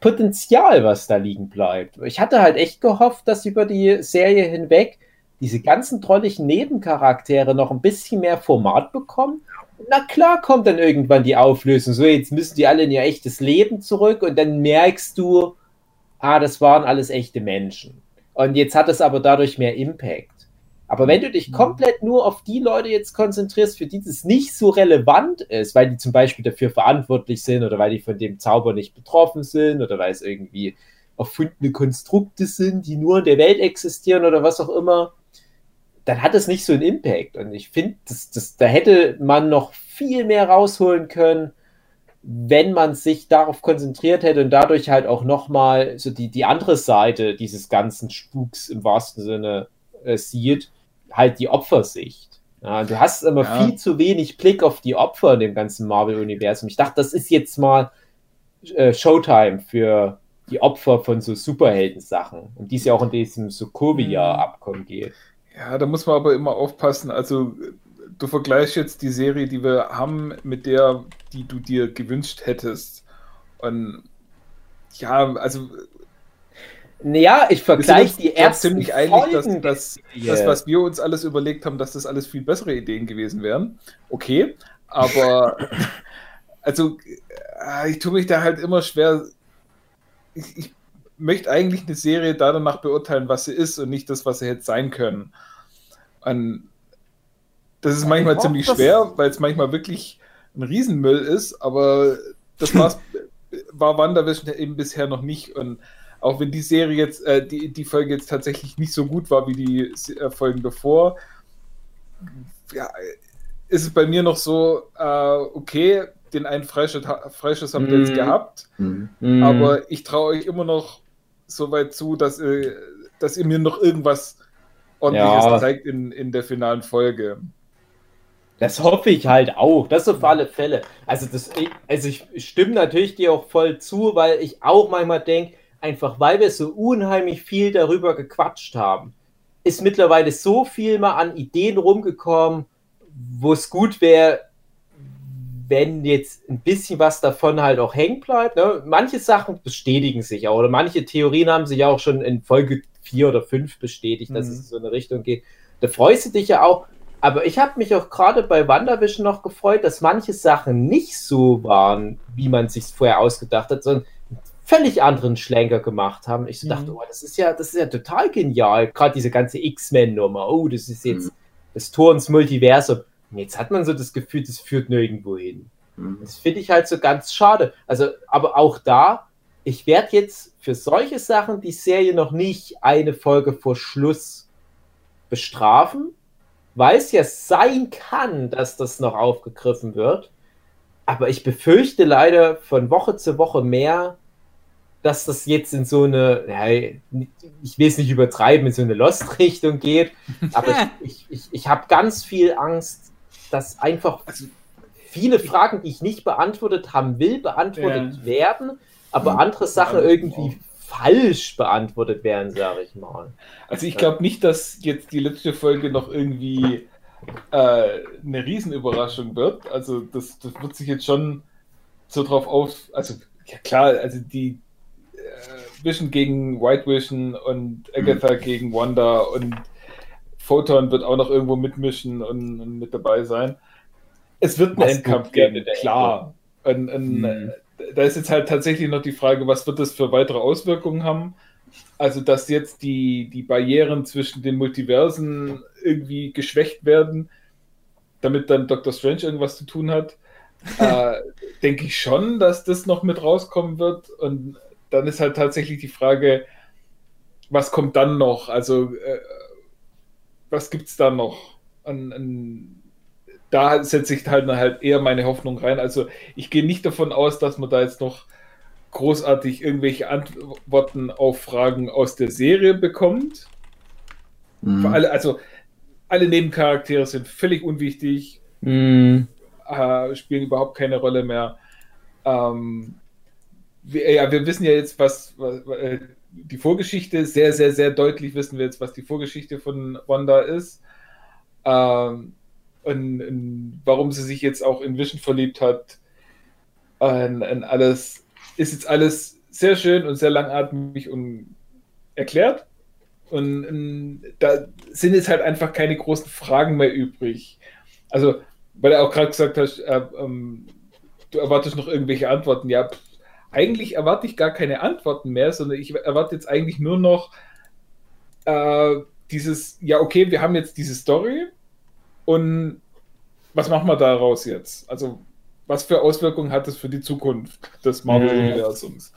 Potenzial, was da liegen bleibt. Ich hatte halt echt gehofft, dass über die Serie hinweg diese ganzen trolligen Nebencharaktere noch ein bisschen mehr Format bekommen. Na klar kommt dann irgendwann die Auflösung. So, jetzt müssen die alle in ihr echtes Leben zurück und dann merkst du, ah, das waren alles echte Menschen. Und jetzt hat es aber dadurch mehr Impact. Aber wenn du dich komplett nur auf die Leute jetzt konzentrierst, für die das nicht so relevant ist, weil die zum Beispiel dafür verantwortlich sind oder weil die von dem Zauber nicht betroffen sind oder weil es irgendwie erfundene Konstrukte sind, die nur in der Welt existieren oder was auch immer, dann hat es nicht so einen Impact. Und ich finde, das, das, da hätte man noch viel mehr rausholen können, wenn man sich darauf konzentriert hätte und dadurch halt auch nochmal so die, die andere Seite dieses ganzen Spuks im wahrsten Sinne äh, sieht, halt die Opfersicht. Ja, du hast immer Ja. viel zu wenig Blick auf die Opfer in dem ganzen Marvel-Universum. Ich dachte, das ist jetzt mal äh, Showtime für die Opfer von so Superhelden-Sachen. Und die es ja auch in diesem Sokovia-Abkommen geht. Ja, da muss man aber immer aufpassen. Also, du vergleichst jetzt die Serie, die wir haben, mit der, die du dir gewünscht hättest. Und ja, also Naja, ich vergleiche die ersten ziemlich einig, dass, dass das, was wir uns alles überlegt haben, dass das alles viel bessere Ideen gewesen wären. Okay, aber also äh, ich tue mich da halt immer schwer. Ich, ich möchte eigentlich eine Serie da danach beurteilen, was sie ist und nicht das, was sie hätte sein können. Und das ist manchmal hoffe, ziemlich schwer, weil es manchmal wirklich ein Riesenmüll ist, aber das war WandaVision eben bisher noch nicht. Und auch wenn die Serie jetzt, äh, die, die Folge jetzt tatsächlich nicht so gut war wie die äh, Folgen davor, ja, ist es bei mir noch so, äh, okay, den einen Freischuss, Freischuss habt ihr jetzt Mhm. gehabt. Mhm. aber ich traue euch immer noch so weit zu, dass, äh, dass ihr mir noch irgendwas ordentliches Ja. zeigt in, in der finalen Folge. Das hoffe ich halt auch. Das auf alle Fälle. Also, das, also ich stimme natürlich dir auch voll zu, weil ich auch manchmal denke, einfach weil wir so unheimlich viel darüber gequatscht haben, ist mittlerweile so viel mal an Ideen rumgekommen, wo es gut wäre, wenn jetzt ein bisschen was davon halt auch hängen bleibt. Ne? Manche Sachen bestätigen sich auch, oder manche Theorien haben sich ja auch schon in Folge 4 oder 5 bestätigt, dass Mhm. es in so eine Richtung geht. Da freust du dich ja auch. Aber ich habe mich auch gerade bei WandaVision noch gefreut, dass manche Sachen nicht so waren, wie man sich vorher ausgedacht hat, sondern völlig anderen Schlenker gemacht haben. Ich so Mhm. dachte, oh, das ist ja, das ist ja total genial. Gerade diese ganze X-Men-Nummer. Oh, das ist jetzt Mhm. das Tor ins Multiversum. Und jetzt hat man so das Gefühl, das führt nirgendwo hin. Mhm. Das finde ich halt so ganz schade. Also, aber auch da, ich werde jetzt für solche Sachen die Serie noch nicht eine Folge vor Schluss bestrafen, weil es ja sein kann, dass das noch aufgegriffen wird. Aber ich befürchte leider von Woche zu Woche mehr, dass das jetzt in so eine, ja, ich will es nicht übertreiben, in so eine Lost-Richtung geht. Aber ich, ich, ich, ich habe ganz viel Angst, dass einfach Also- viele Fragen, die ich nicht beantwortet haben will, beantwortet Ja. werden, aber Mhm. andere Sachen irgendwie falsch beantwortet werden, sage ich mal. Also ich glaube nicht, dass jetzt die letzte Folge noch irgendwie äh, eine Riesenüberraschung wird. Also das, das wird sich jetzt schon so drauf auf. Also ja klar, also die Vision gegen White Vision und Agatha gegen Wanda und Photon wird auch noch irgendwo mitmischen und, und mit dabei sein. Es wird einen Endkampf geben, klar. Und, und, Mhm. da ist jetzt halt tatsächlich noch die Frage, was wird das für weitere Auswirkungen haben? Also, dass jetzt die, die Barrieren zwischen den Multiversen irgendwie geschwächt werden, damit dann Doctor Strange irgendwas zu tun hat, äh, denke ich schon, dass das noch mit rauskommen wird. Und dann ist halt tatsächlich die Frage, was kommt dann noch? Also, äh, was gibt es da noch? An, an, da setze ich halt, halt eher meine Hoffnung rein. Also, ich gehe nicht davon aus, dass man da jetzt noch großartig irgendwelche Antworten auf Fragen aus der Serie bekommt. Mhm. Alle, also alle Nebencharaktere sind völlig unwichtig, Mhm. äh, spielen überhaupt keine Rolle mehr. Ähm, wir, ja, wir wissen ja jetzt, was, was äh, die Vorgeschichte, sehr, sehr, sehr deutlich wissen wir jetzt, was die Vorgeschichte von Wanda ist. Ähm, und, und warum sie sich jetzt auch in Vision verliebt hat. Und, und alles ist jetzt alles sehr schön und sehr langatmig und erklärt. Und, und da sind jetzt halt einfach keine großen Fragen mehr übrig. Also, weil er auch gerade gesagt hat, äh, ähm, du erwartest noch irgendwelche Antworten. Ja, pff, eigentlich erwarte ich gar keine Antworten mehr, sondern ich erwarte jetzt eigentlich nur noch äh, dieses, ja, okay, wir haben jetzt diese Story und was machen wir daraus jetzt? Also, was für Auswirkungen hat das für die Zukunft des Marvel-Universums?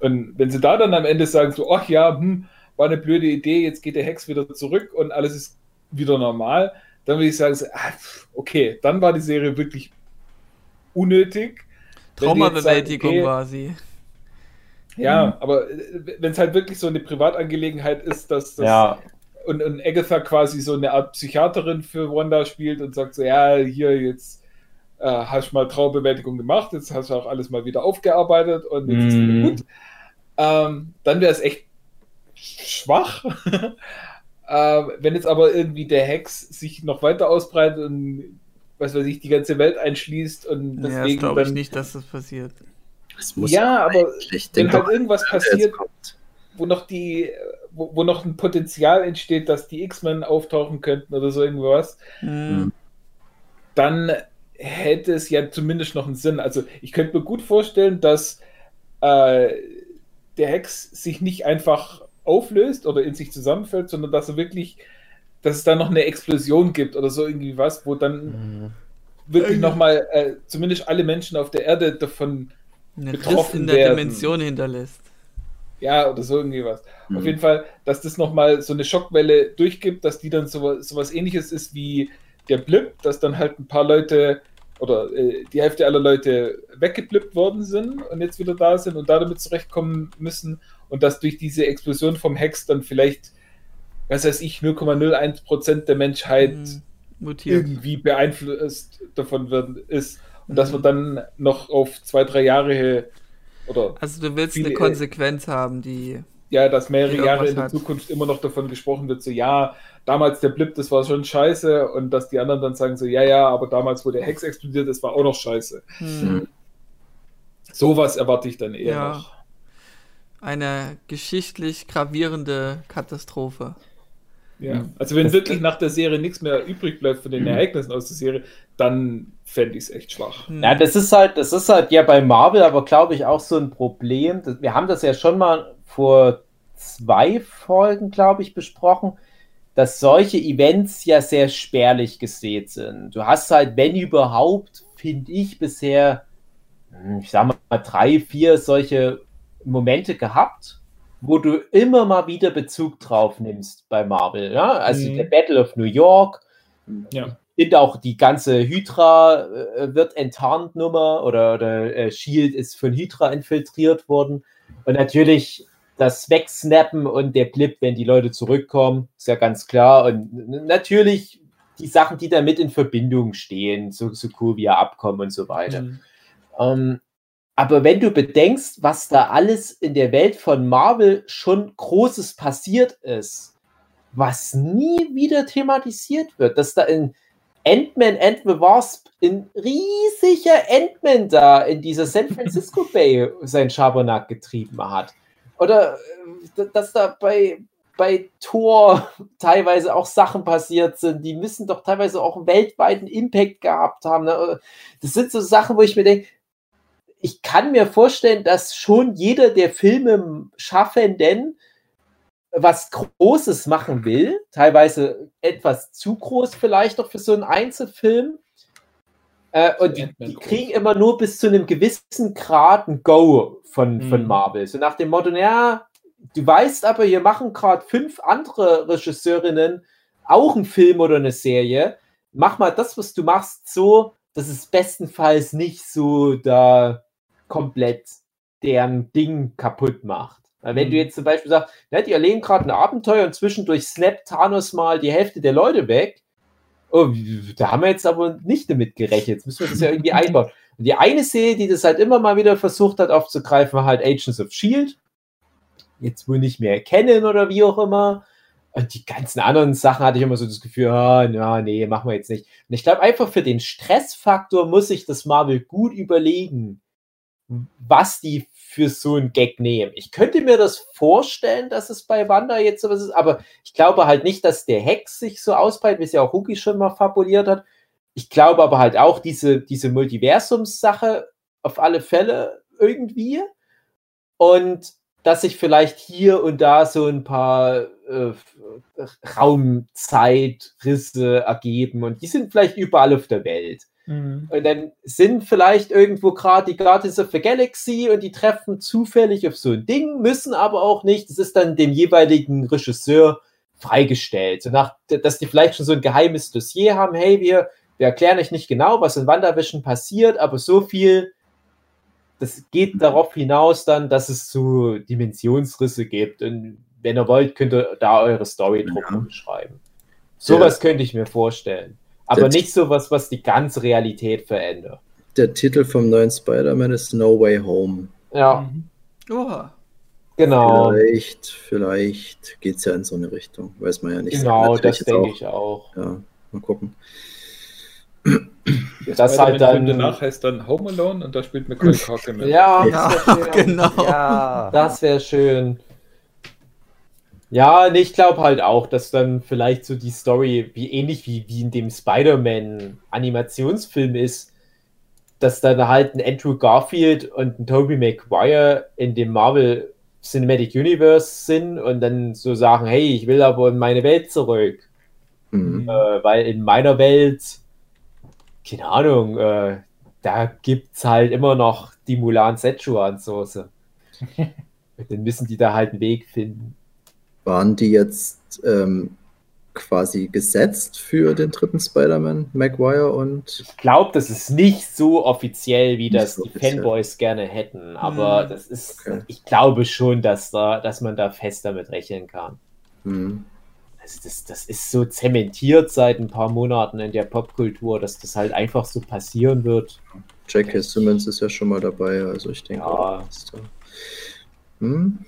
Und wenn sie da dann am Ende sagen, so, ach ja, hm, war eine blöde Idee, jetzt geht der Hex wieder zurück und alles ist wieder normal, dann würde ich sagen, so, ah, okay, dann war die Serie wirklich unnötig. Sagen, Traumabewältigung okay, war sie. Ja, aber wenn es halt wirklich so eine Privatangelegenheit ist, dass, dass Ja. und, und Agatha quasi so eine Art Psychiaterin für Wanda spielt und sagt so, ja, hier jetzt äh, hast du mal Traubewältigung gemacht, jetzt hast du auch alles mal wieder aufgearbeitet und jetzt mm. ist es Mhm. gut. Ähm, dann wäre es echt schwach. äh, wenn jetzt aber irgendwie der Hex sich noch weiter ausbreitet und was weiß ich, die ganze Welt einschließt und Ja, das deswegen glaube ich nicht, dass das passiert. Muss Ja, aber wenn halt doch, irgendwas passiert, wo noch die, wo, wo noch ein Potenzial entsteht, dass die X-Men auftauchen könnten oder so irgendwas, Hm. dann hätte es ja zumindest noch einen Sinn. Also ich könnte mir gut vorstellen, dass äh, der Hex sich nicht einfach auflöst oder in sich zusammenfällt, sondern dass er wirklich, dass es da noch eine Explosion gibt oder so irgendwie was, wo dann wirklich nochmal äh, zumindest alle Menschen auf der Erde davon, Eine Riss betroffen in der werden. Dimension hinterlässt. ja, oder so irgendwie was. Mhm. Auf jeden Fall, dass das nochmal so eine Schockwelle durchgibt, dass die dann so, so was ähnliches ist wie der Blip, dass dann halt ein paar Leute oder äh, die Hälfte aller Leute weggeblippt worden sind und jetzt wieder da sind und da damit zurechtkommen müssen und dass durch diese Explosion vom Hex dann vielleicht, was weiß ich, 0,01% der Menschheit Hm. Mutiert. irgendwie beeinflusst davon wird, ist und dass man dann noch auf zwei, drei Jahre oder Also du willst viele- eine Konsequenz haben, die. ja, dass mehrere Jahre in der hat. Zukunft immer noch davon gesprochen wird, so ja, damals der Blip, das war schon scheiße und dass die anderen dann sagen so, ja, ja, aber damals, wo der Hex explodiert ist, war auch noch scheiße. Hm. Sowas erwarte ich dann eher Ja. noch. Eine geschichtlich gravierende Katastrophe. Ja. Also wenn Das- wirklich nach der Serie nichts mehr übrig bleibt von den Ereignissen aus der Serie, dann fände ich es echt schwach. Hm. Ja, das ist halt, das ist halt ja bei Marvel, aber glaube ich auch so ein Problem. Wir haben das ja schon mal vor zwei Folgen, glaube ich, besprochen, dass solche Events ja sehr spärlich gesät sind. Du hast halt, wenn überhaupt, finde ich bisher, hm, ich sag mal, drei, vier solche Momente gehabt, wo du immer mal wieder Bezug drauf nimmst bei Marvel. Ja? Also Mhm. der Battle of New York, Ja. sind auch die ganze Hydra äh, wird enttarnt Nummer oder, oder äh, Shield ist von Hydra infiltriert worden. Und natürlich das Wegsnappen und der Blip, wenn die Leute zurückkommen, ist ja ganz klar. Und natürlich die Sachen, die damit in Verbindung stehen, so, so cool wie Abkommen und so weiter. Mhm. Ähm, aber wenn du bedenkst, was da alles in der Welt von Marvel schon Großes passiert ist, was nie wieder thematisiert wird, dass da in Ant-Man and the Wasp ein riesiger Ant-Man da in dieser San Francisco Bay sein Schabernack getrieben hat. Oder äh, dass da bei, bei Thor teilweise auch Sachen passiert sind, die müssen doch teilweise auch einen weltweiten Impact gehabt haben. Ne? Das sind so Sachen, wo ich mir denke, ich kann mir vorstellen, dass schon jeder der Filme Schaffenden was Großes machen will, teilweise etwas zu groß vielleicht noch für so einen Einzelfilm. Äh, und die, die kriegen immer nur bis zu einem gewissen Grad ein Go von, von Mhm. Marvel. So nach dem Motto, ja, du weißt aber, hier machen gerade fünf andere Regisseurinnen auch einen Film oder eine Serie. Mach mal das, was du machst, so, dass es bestenfalls nicht so da komplett deren Ding kaputt macht. Weil wenn Mhm. du jetzt zum Beispiel sagst, ne, die erleben gerade ein Abenteuer und zwischendurch snappt Thanos mal die Hälfte der Leute weg. Oh, da haben wir jetzt aber nicht damit gerechnet. Jetzt müssen wir das ja irgendwie einbauen. Und die eine Serie, die das halt immer mal wieder versucht hat aufzugreifen, war halt Agents of Shield. Jetzt wohl nicht mehr erkennen oder wie auch immer. Und die ganzen anderen Sachen hatte ich immer so das Gefühl, ah, na, nee, machen wir jetzt nicht. Und ich glaube, einfach für den Stressfaktor muss sich das Marvel gut überlegen, was die für so einen Gag nehmen. Ich könnte mir das vorstellen, dass es bei Wanda jetzt sowas ist, aber ich glaube halt nicht, dass der Hex sich so ausbreitet, wie es ja auch Huki schon mal fabuliert hat. Ich glaube aber halt auch diese, diese Multiversums-Sache auf alle Fälle irgendwie. Und dass sich vielleicht hier und da so ein paar äh, Raumzeitrisse ergeben und die sind vielleicht überall auf der Welt. Mhm. Und dann sind vielleicht irgendwo gerade die Guardians of the Galaxy und die treffen zufällig auf so ein Ding, müssen aber auch nicht. Das ist dann dem jeweiligen Regisseur freigestellt. So nach, dass die vielleicht schon so ein geheimes Dossier haben, hey, wir, wir erklären euch nicht genau, was in WandaVision passiert, aber so viel, das geht darauf hinaus dann, dass es so Dimensionsrisse gibt. Und wenn ihr wollt, könnt ihr da eure Story drum Ja. beschreiben. Sowas könnte ich mir vorstellen. Aber Der- nicht sowas, was die ganze Realität verändert. Der Titel vom neuen Spider-Man ist No Way Home. Ja, Oha. genau. Vielleicht, vielleicht geht es ja in so eine Richtung. Weiß man ja nicht. Genau, Natürlich das denke auch, ich auch. Ja, mal gucken. Das halt dann- danach heißt dann Home Alone und da spielt Culkin mit. Ja, Ja, das genau. Ja. Das wäre schön. Ja, nee, ich glaube halt auch, dass dann vielleicht so die Story, wie ähnlich wie, wie in dem Spider-Man-Animationsfilm ist, dass dann halt ein Andrew Garfield und ein Tobey Maguire in dem Marvel Cinematic Universe sind und dann so sagen, hey, ich will aber in meine Welt zurück. Mhm. Äh, weil in meiner Welt, keine Ahnung, äh, da gibt es halt immer noch die Mulan Szechuan Soße. Und dann müssen die da halt einen Weg finden. Waren die jetzt ähm, quasi gesetzt für den dritten Spider-Man, Maguire und Ich glaube, das ist nicht so offiziell, wie das so die offiziell. Fanboys gerne hätten. Aber Hm. das ist, Okay. ich glaube schon, dass da, dass man da fest damit rechnen kann. hm, Also das, das ist so zementiert seit ein paar Monaten in der Popkultur, dass das halt einfach so passieren wird. J.K. Simmons ist ja schon mal dabei, also ich denke, Ja. Hm?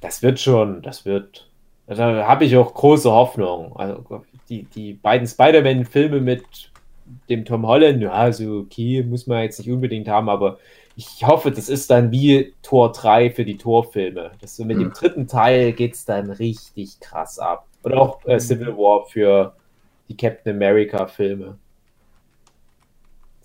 Das wird schon, das wird. Da habe ich auch große Hoffnung. Also die, die beiden Spider-Man-Filme mit dem Tom Holland, ja, also okay, muss man jetzt nicht unbedingt haben, aber ich hoffe, das ist dann wie Tor 3 für die Torfilme. Das so mit Mhm. dem dritten Teil geht es dann richtig krass ab. Und auch äh, Civil War für die Captain America-Filme.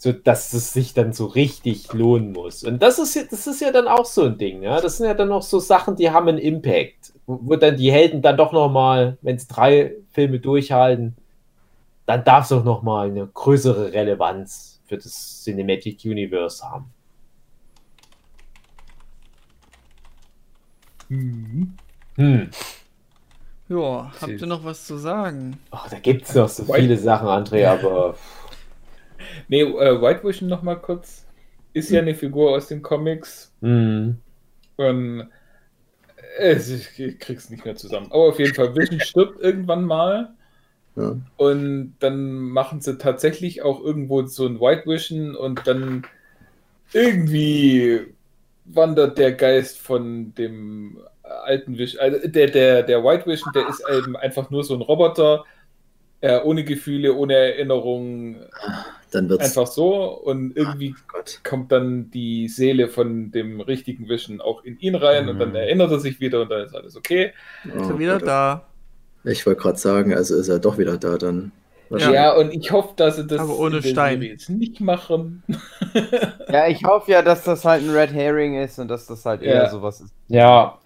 So dass es sich dann so richtig lohnen muss. Und das ist, ja- das ist ja dann auch so ein Ding, ja. Das sind ja dann auch so Sachen, die haben einen Impact. Wo, wo dann die Helden dann doch nochmal, wenn es drei Filme durchhalten, dann darf es auch nochmal eine größere Relevanz für das Cinematic Universe haben. Mhm. Hm. Ja, habt ihr noch was zu sagen? Ach, da gibt es noch so viele Sachen, André, aber Nee, äh, White Vision noch mal kurz. Ist ja eine Figur aus den Comics. hm. Und äh, ich ich krieg's nicht mehr zusammen. Aber auf jeden Fall, Vision stirbt irgendwann mal. Ja. Und dann machen sie tatsächlich auch irgendwo so ein White Vision und dann irgendwie wandert der Geist von dem alten Vision. Also der, der, der White Vision, der ist eben einfach nur so ein Roboter, äh, ohne Gefühle, ohne Erinnerungen, Dann wird's. einfach so. Und irgendwie Oh Gott. kommt dann die Seele von dem richtigen Vision auch in ihn rein und dann Mhm. erinnert er sich wieder und dann ist alles okay. Oh Ist er wieder Gott. da? Ich wollte gerade sagen, also ist er doch wieder da dann. Ja. und ich hoffe, dass sie das Aber ohne Stein. Jetzt nicht machen. Ja, ich hoffe ja, dass das halt ein Red Herring ist und dass das halt eher Ja. sowas ist. ja,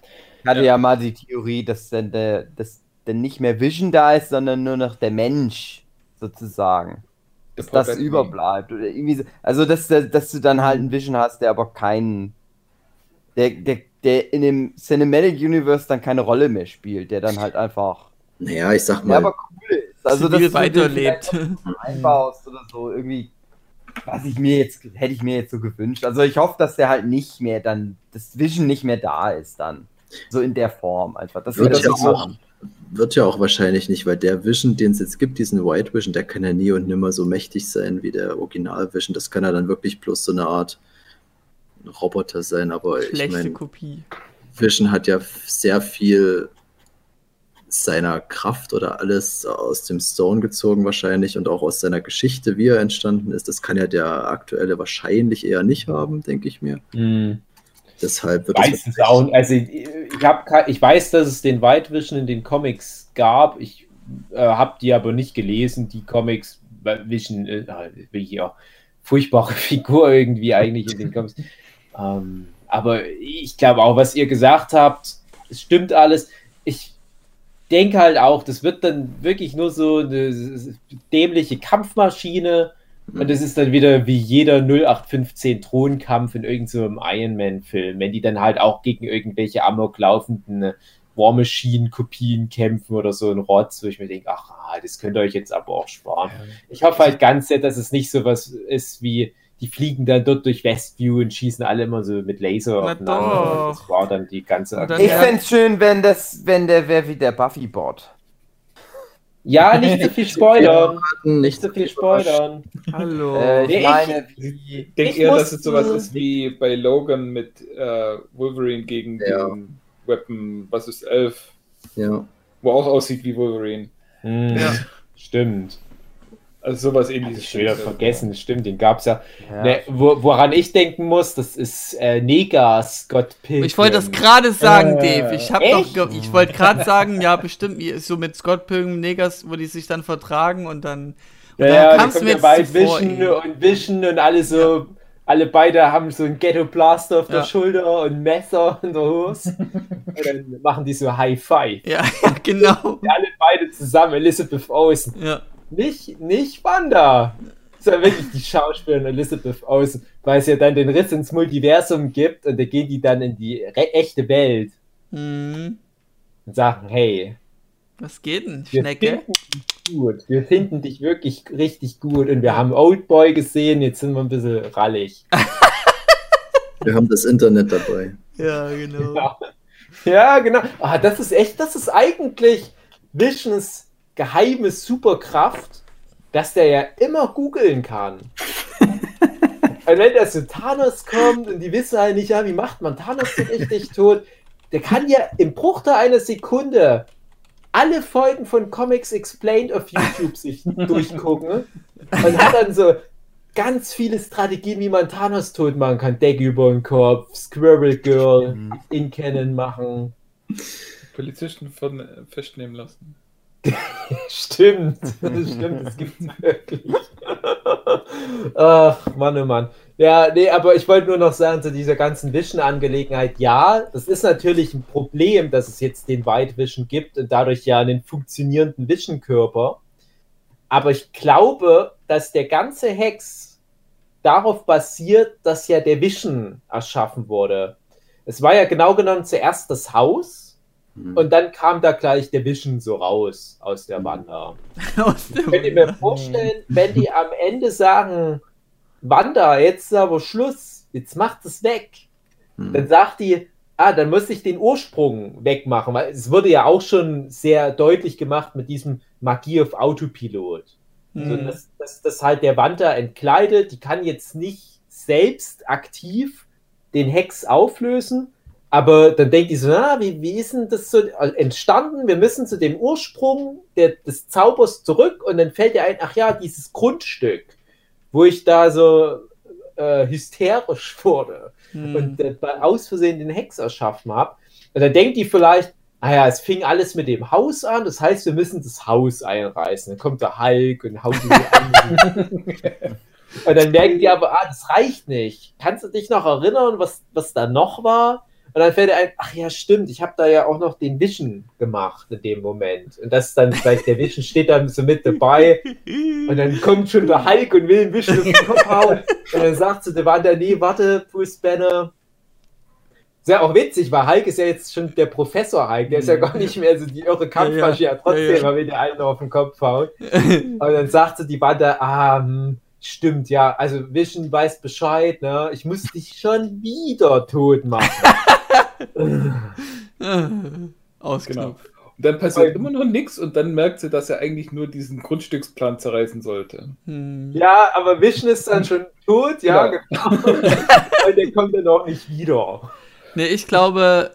Ich hatte ja. mal die Theorie, dass dann der, dass dann nicht mehr Vision da ist, sondern nur noch der Mensch sozusagen. Der Dass das überbleibt. Oder irgendwie so, also, dass, der- dass du dann halt einen Vision hast, der aber keinen. Der, der, der in dem Cinematic Universe dann keine Rolle mehr spielt, der dann halt einfach. Naja, ich sag Der mal, aber cool ist. Also, dass du weiterlebt. einbaust oder so. Irgendwie. Was ich mir jetzt, hätte ich mir jetzt so gewünscht. Also ich hoffe, dass der halt nicht mehr dann, das Vision nicht mehr da ist dann. So in der Form einfach. Das das so auch. Wird ja auch wahrscheinlich nicht, weil der Vision, den es jetzt gibt, diesen White Vision, der kann ja nie und nimmer so mächtig sein wie der Original Vision. Das kann ja dann wirklich bloß so eine Art Roboter sein, aber ich Schlechte meine, Kopie. Vision hat ja sehr viel seiner Kraft oder alles aus dem Stone gezogen wahrscheinlich und auch aus seiner Geschichte, wie er entstanden ist. Das kann ja der aktuelle wahrscheinlich eher nicht haben, denke ich mir. hm. Deshalb wird weiß es auch. Also ich, hab, ich weiß, dass es den White Vision in den Comics gab. Ich äh, habe die aber nicht gelesen, die Comics. Vision, äh, ich ja furchtbare Figur irgendwie eigentlich in den Comics. ähm, aber ich glaube auch, was ihr gesagt habt, es stimmt alles. Ich denke halt auch, das wird dann wirklich nur so eine dämliche Kampfmaschine. Und das ist dann wieder wie jeder 0815 Thronkampf in irgendeinem so Iron Man-Film, wenn die dann halt auch gegen irgendwelche amok laufenden War Machine-Kopien kämpfen oder so ein Rotz, wo ich mir denke, ach, ah, das könnt ihr euch jetzt aber auch sparen. Ich hoffe halt ganz sehr, dass es nicht so was ist wie die fliegen dann dort durch Westview und schießen alle immer so mit Laser Na aufeinander. doch. Das war dann die ganze dann- Ich Ja. fänd's schön, wenn das, wenn der wäre wie der Buffy-Bot. Ja, nicht so viel spoilern. Nicht so viel spoilern. Hallo. Äh, ich ich- meine, Ich wie. eher, muss- dass es sowas ist wie bei Logan mit äh, Wolverine gegen Ja. den Weapon, was ist 11, Ja. wo auch aussieht wie Wolverine. Hm, Ja. Stimmt. Also sowas ähnliches. ich schon wieder vergessen, stimmt, den gab's ja. Ja. Ne, wo, woran ich denken muss, das ist äh, Nega Scott Pilgrim. Ich wollte das gerade sagen, Äh, Dave. Ich, hab echt? doch ge- ich wollte gerade sagen, ja, bestimmt, so mit Scott Pilgrim Negas, wo die sich dann vertragen und dann. Und Ja, dann ja, kam's da kommt mir ja jetzt bald zuvor, Vision ey. und Vision und alle so, alle beide haben so ein Ghetto Blaster auf Ja. der Schulter und Messer in der Hose. und dann machen die so High Five. Ja, ja, genau. Alle beide zusammen, Elizabeth Olsen. Ja. Nicht, nicht Wanda. Das ist ja wirklich die Schauspielerin Elizabeth Olsen, weil es ja dann den Riss ins Multiversum gibt und da gehen die dann in die echte Welt Hm. und sagen, hey, Was geht denn, wir Schnecke? finden dich gut, wir finden dich wirklich richtig gut und wir haben Oldboy gesehen, jetzt sind wir ein bisschen rallig. Wir haben das Internet dabei. Ja, genau. Ja. Ja, genau. Ah, das ist echt, das ist eigentlich Visions geheime Superkraft, dass der ja immer googeln kann. und wenn der zu Thanos kommt und die wissen halt nicht, ja, wie macht man Thanos so richtig tot, der kann ja im Bruchteil einer Sekunde alle Folgen von Comics Explained auf YouTube sich durchgucken und hat dann so ganz viele Strategien, wie man Thanos tot machen kann. Decke über den Kopf, Squirrel Girl in Canon machen. Polizisten von, äh, festnehmen lassen. Stimmt, das stimmt, das gibt's wirklich. Ach, Mann, oh Mann. Ja, nee, aber ich wollte nur noch sagen, zu dieser ganzen Vision-Angelegenheit, ja, das ist natürlich ein Problem, dass es jetzt den White Vision gibt und dadurch ja einen funktionierenden Vision-Körper. Aber ich glaube, dass der ganze Hex darauf basiert, dass ja der Vision erschaffen wurde. Es war ja genau genommen zuerst das Haus Hm. und dann kam da gleich der Vision so raus aus der Wanda. Aus der Könnt ihr mir vorstellen, wenn die am Ende sagen, Wanda, jetzt ist aber Schluss, jetzt macht es weg, Hm. dann sagt die, ah, dann muss ich den Ursprung wegmachen, weil es wurde ja auch schon sehr deutlich gemacht mit diesem Magie auf Autopilot. So, Hm. dass, dass das halt der Wanda entkleidet, die kann jetzt nicht selbst aktiv den Hex auflösen, aber dann denkt die so, na, wie, wie ist denn das so entstanden? Wir müssen zu dem Ursprung der, des Zaubers zurück und dann fällt ihr ein, ach ja, dieses Grundstück, wo ich da so äh, hysterisch wurde Hm. und äh, aus Versehen den Hex erschaffen habe. Und dann denkt die vielleicht, ah ja, es fing alles mit dem Haus an, das heißt, wir müssen das Haus einreißen. Dann kommt der Hulk und haut ihn an. und dann merken die aber, ah, das reicht nicht. Kannst du dich noch erinnern, was, was da noch war? Und dann fällt er ein, ach ja, stimmt, ich habe da ja auch noch den Vision gemacht in dem Moment. Und das ist dann vielleicht, der Vision steht dann so mit dabei. Und dann kommt schon der Hulk und will den Vision auf den Kopf hauen. Und dann sagt sie, der Wanda, nee, warte, Bruce Banner. Ist ja auch witzig, weil Hulk ist ja jetzt schon der Professor Hulk. Der ist ja gar nicht mehr so die irre Kampfmaschine. Ja, trotzdem, Ja, ja. weil wir den einen auf den Kopf hauen. Und dann sagt sie die Wanda, ah, hm, stimmt, ja, also Vision weiß Bescheid, ne? Ich muss dich schon wieder tot machen. Ausknopf. Und dann passiert Weil- immer noch nichts und dann merkt sie, dass er eigentlich nur diesen Grundstücksplan zerreißen sollte. Hm. ja, aber Vision ist dann schon tot, ja, Ja. genau. Und der kommt dann auch nicht wieder. Nee, ich glaube,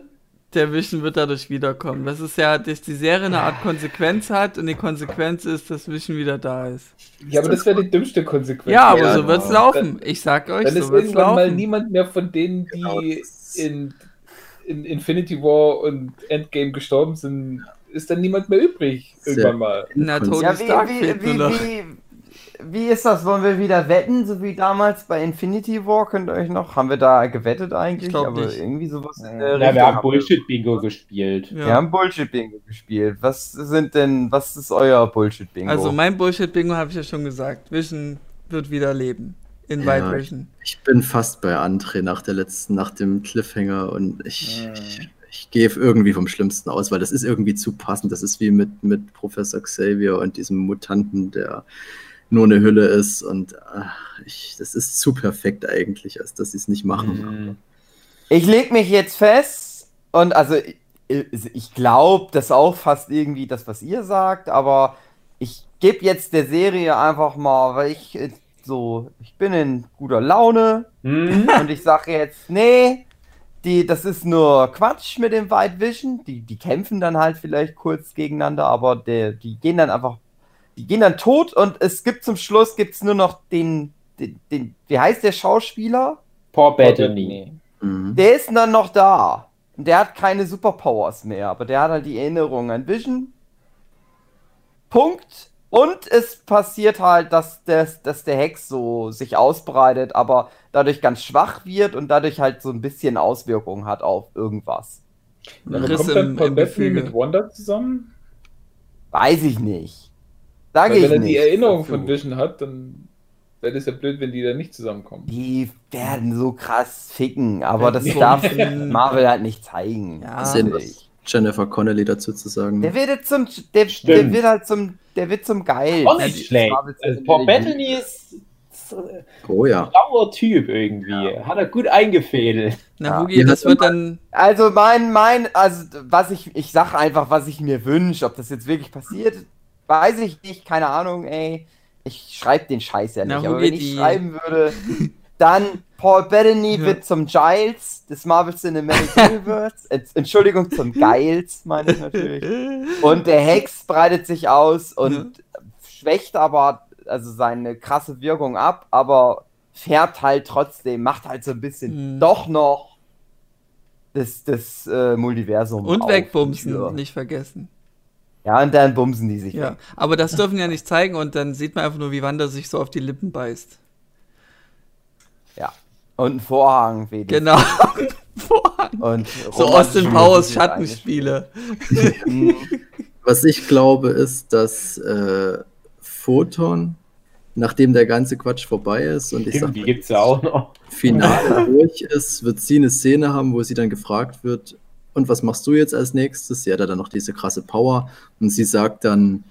der Vision wird dadurch wiederkommen. Das ist ja, dass die Serie eine Art Konsequenz hat und die Konsequenz ist, dass Vision wieder da ist. Ja, aber das wäre die dümmste Konsequenz. Ja, aber Ja, so genau. wird's laufen. Ich sag euch, Dann so ist wird's irgendwann mal laufen. niemand mehr von denen, die Genau, in, in Infinity War und Endgame gestorben sind, ist dann niemand mehr übrig. Irgendwann mal. Na, Tony Ja, wie, Stark wie, fehlt wie, nur noch. wie, wie ist das? Wollen wir wieder wetten, so wie damals bei Infinity War? Könnt ihr euch noch? Haben wir da gewettet eigentlich? Ich glaub Aber nicht. irgendwie sowas in Ja, der wir Richtung haben haben Bullshit-Bingo gespielt. Ja. Wir haben Bullshit-Bingo gespielt. Was sind denn, was ist euer Bullshit-Bingo? Also mein Bullshit-Bingo habe ich ja schon gesagt. Vision wird wieder leben. In Ja, Vision. Ich bin fast bei André nach der letzten, nach dem Cliffhanger und ich, Ja. ich, ich gehe irgendwie vom Schlimmsten aus, weil das ist irgendwie zu passend. Das ist wie mit, mit Professor Xavier und diesem Mutanten, der nur eine Hülle ist. Und ach, ich, das ist zu perfekt eigentlich, als dass sie es nicht machen. Mhm. Ich leg mich jetzt fest und also ich, glaube das auch fast irgendwie das, was ihr sagt, aber ich gebe jetzt der Serie einfach mal, weil ich so, ich bin in guter Laune Mhm. und ich sage jetzt, nee, die, das ist nur Quatsch mit dem White Vision. Die, die kämpfen dann halt vielleicht kurz gegeneinander, aber der, die gehen dann einfach, die gehen dann tot und es gibt zum Schluss gibt's nur noch den, den, den, wie heißt der Schauspieler? Paul Bettany. Mhm. Der ist dann noch da. Und der hat keine Superpowers mehr, aber der hat halt die Erinnerung an Vision. Punkt. Und es passiert halt, dass, das, dass der Hex so sich ausbreitet, aber dadurch ganz schwach wird und dadurch halt so ein bisschen Auswirkungen hat auf irgendwas. Aber Riss kommt dann Bettany Gefüge. mit Wanda zusammen? Weiß ich nicht. Weil ich wenn er nicht. die Erinnerung dazu. von Vision hat, dann wäre das ja blöd, wenn die da nicht zusammenkommen. Die werden so krass ficken, aber das darf Marvel halt nicht zeigen. Ja. Sehen, was Jennifer Connelly dazu zu sagen Der wird jetzt zum, der, der wird halt zum, der wird zum Geil. Auch nicht schlecht. Also, Paul Bettany ist, Oh ja. schlauer Typ irgendwie. Hat er gut eingefädelt. Na, Ja. Hugi, Ja, das wird dann. Also mein, mein, also was ich, ich sag einfach, was ich mir wünsche. Ob das jetzt wirklich passiert, weiß ich nicht, keine Ahnung, ey. Ich schreibe den Scheiß ja Na, nicht. aber Hugi, wenn ich die- schreiben würde, dann Paul Bettany Ja. wird zum Giles des Marvel Cinematic Universe. Entschuldigung, zum Giles, meine ich natürlich. Und der Hex breitet sich aus und schwächt aber also seine krasse Wirkung ab, aber fährt halt trotzdem, macht halt so ein bisschen Mhm. doch noch das, das äh, Multiversum. Und auf. wegbumsen, Ja. nicht vergessen. Ja, und dann bumsen die sich Ja, weg. aber das dürfen ja nicht zeigen und dann sieht man einfach nur, wie Wanda sich so auf die Lippen beißt. Ja. Und ein Vorhang weht. Genau. Vorhang. Und so Austin Powers Schattenspiele. Was ich glaube, ist, dass äh, Photon, nachdem der ganze Quatsch vorbei ist und ich Stimmt, sag, die gibt es ja auch noch. Finale durch ist, wird sie eine Szene haben, wo sie dann gefragt wird, und was machst du jetzt als nächstes? Sie hat ja dann noch diese krasse Power und sie sagt dann,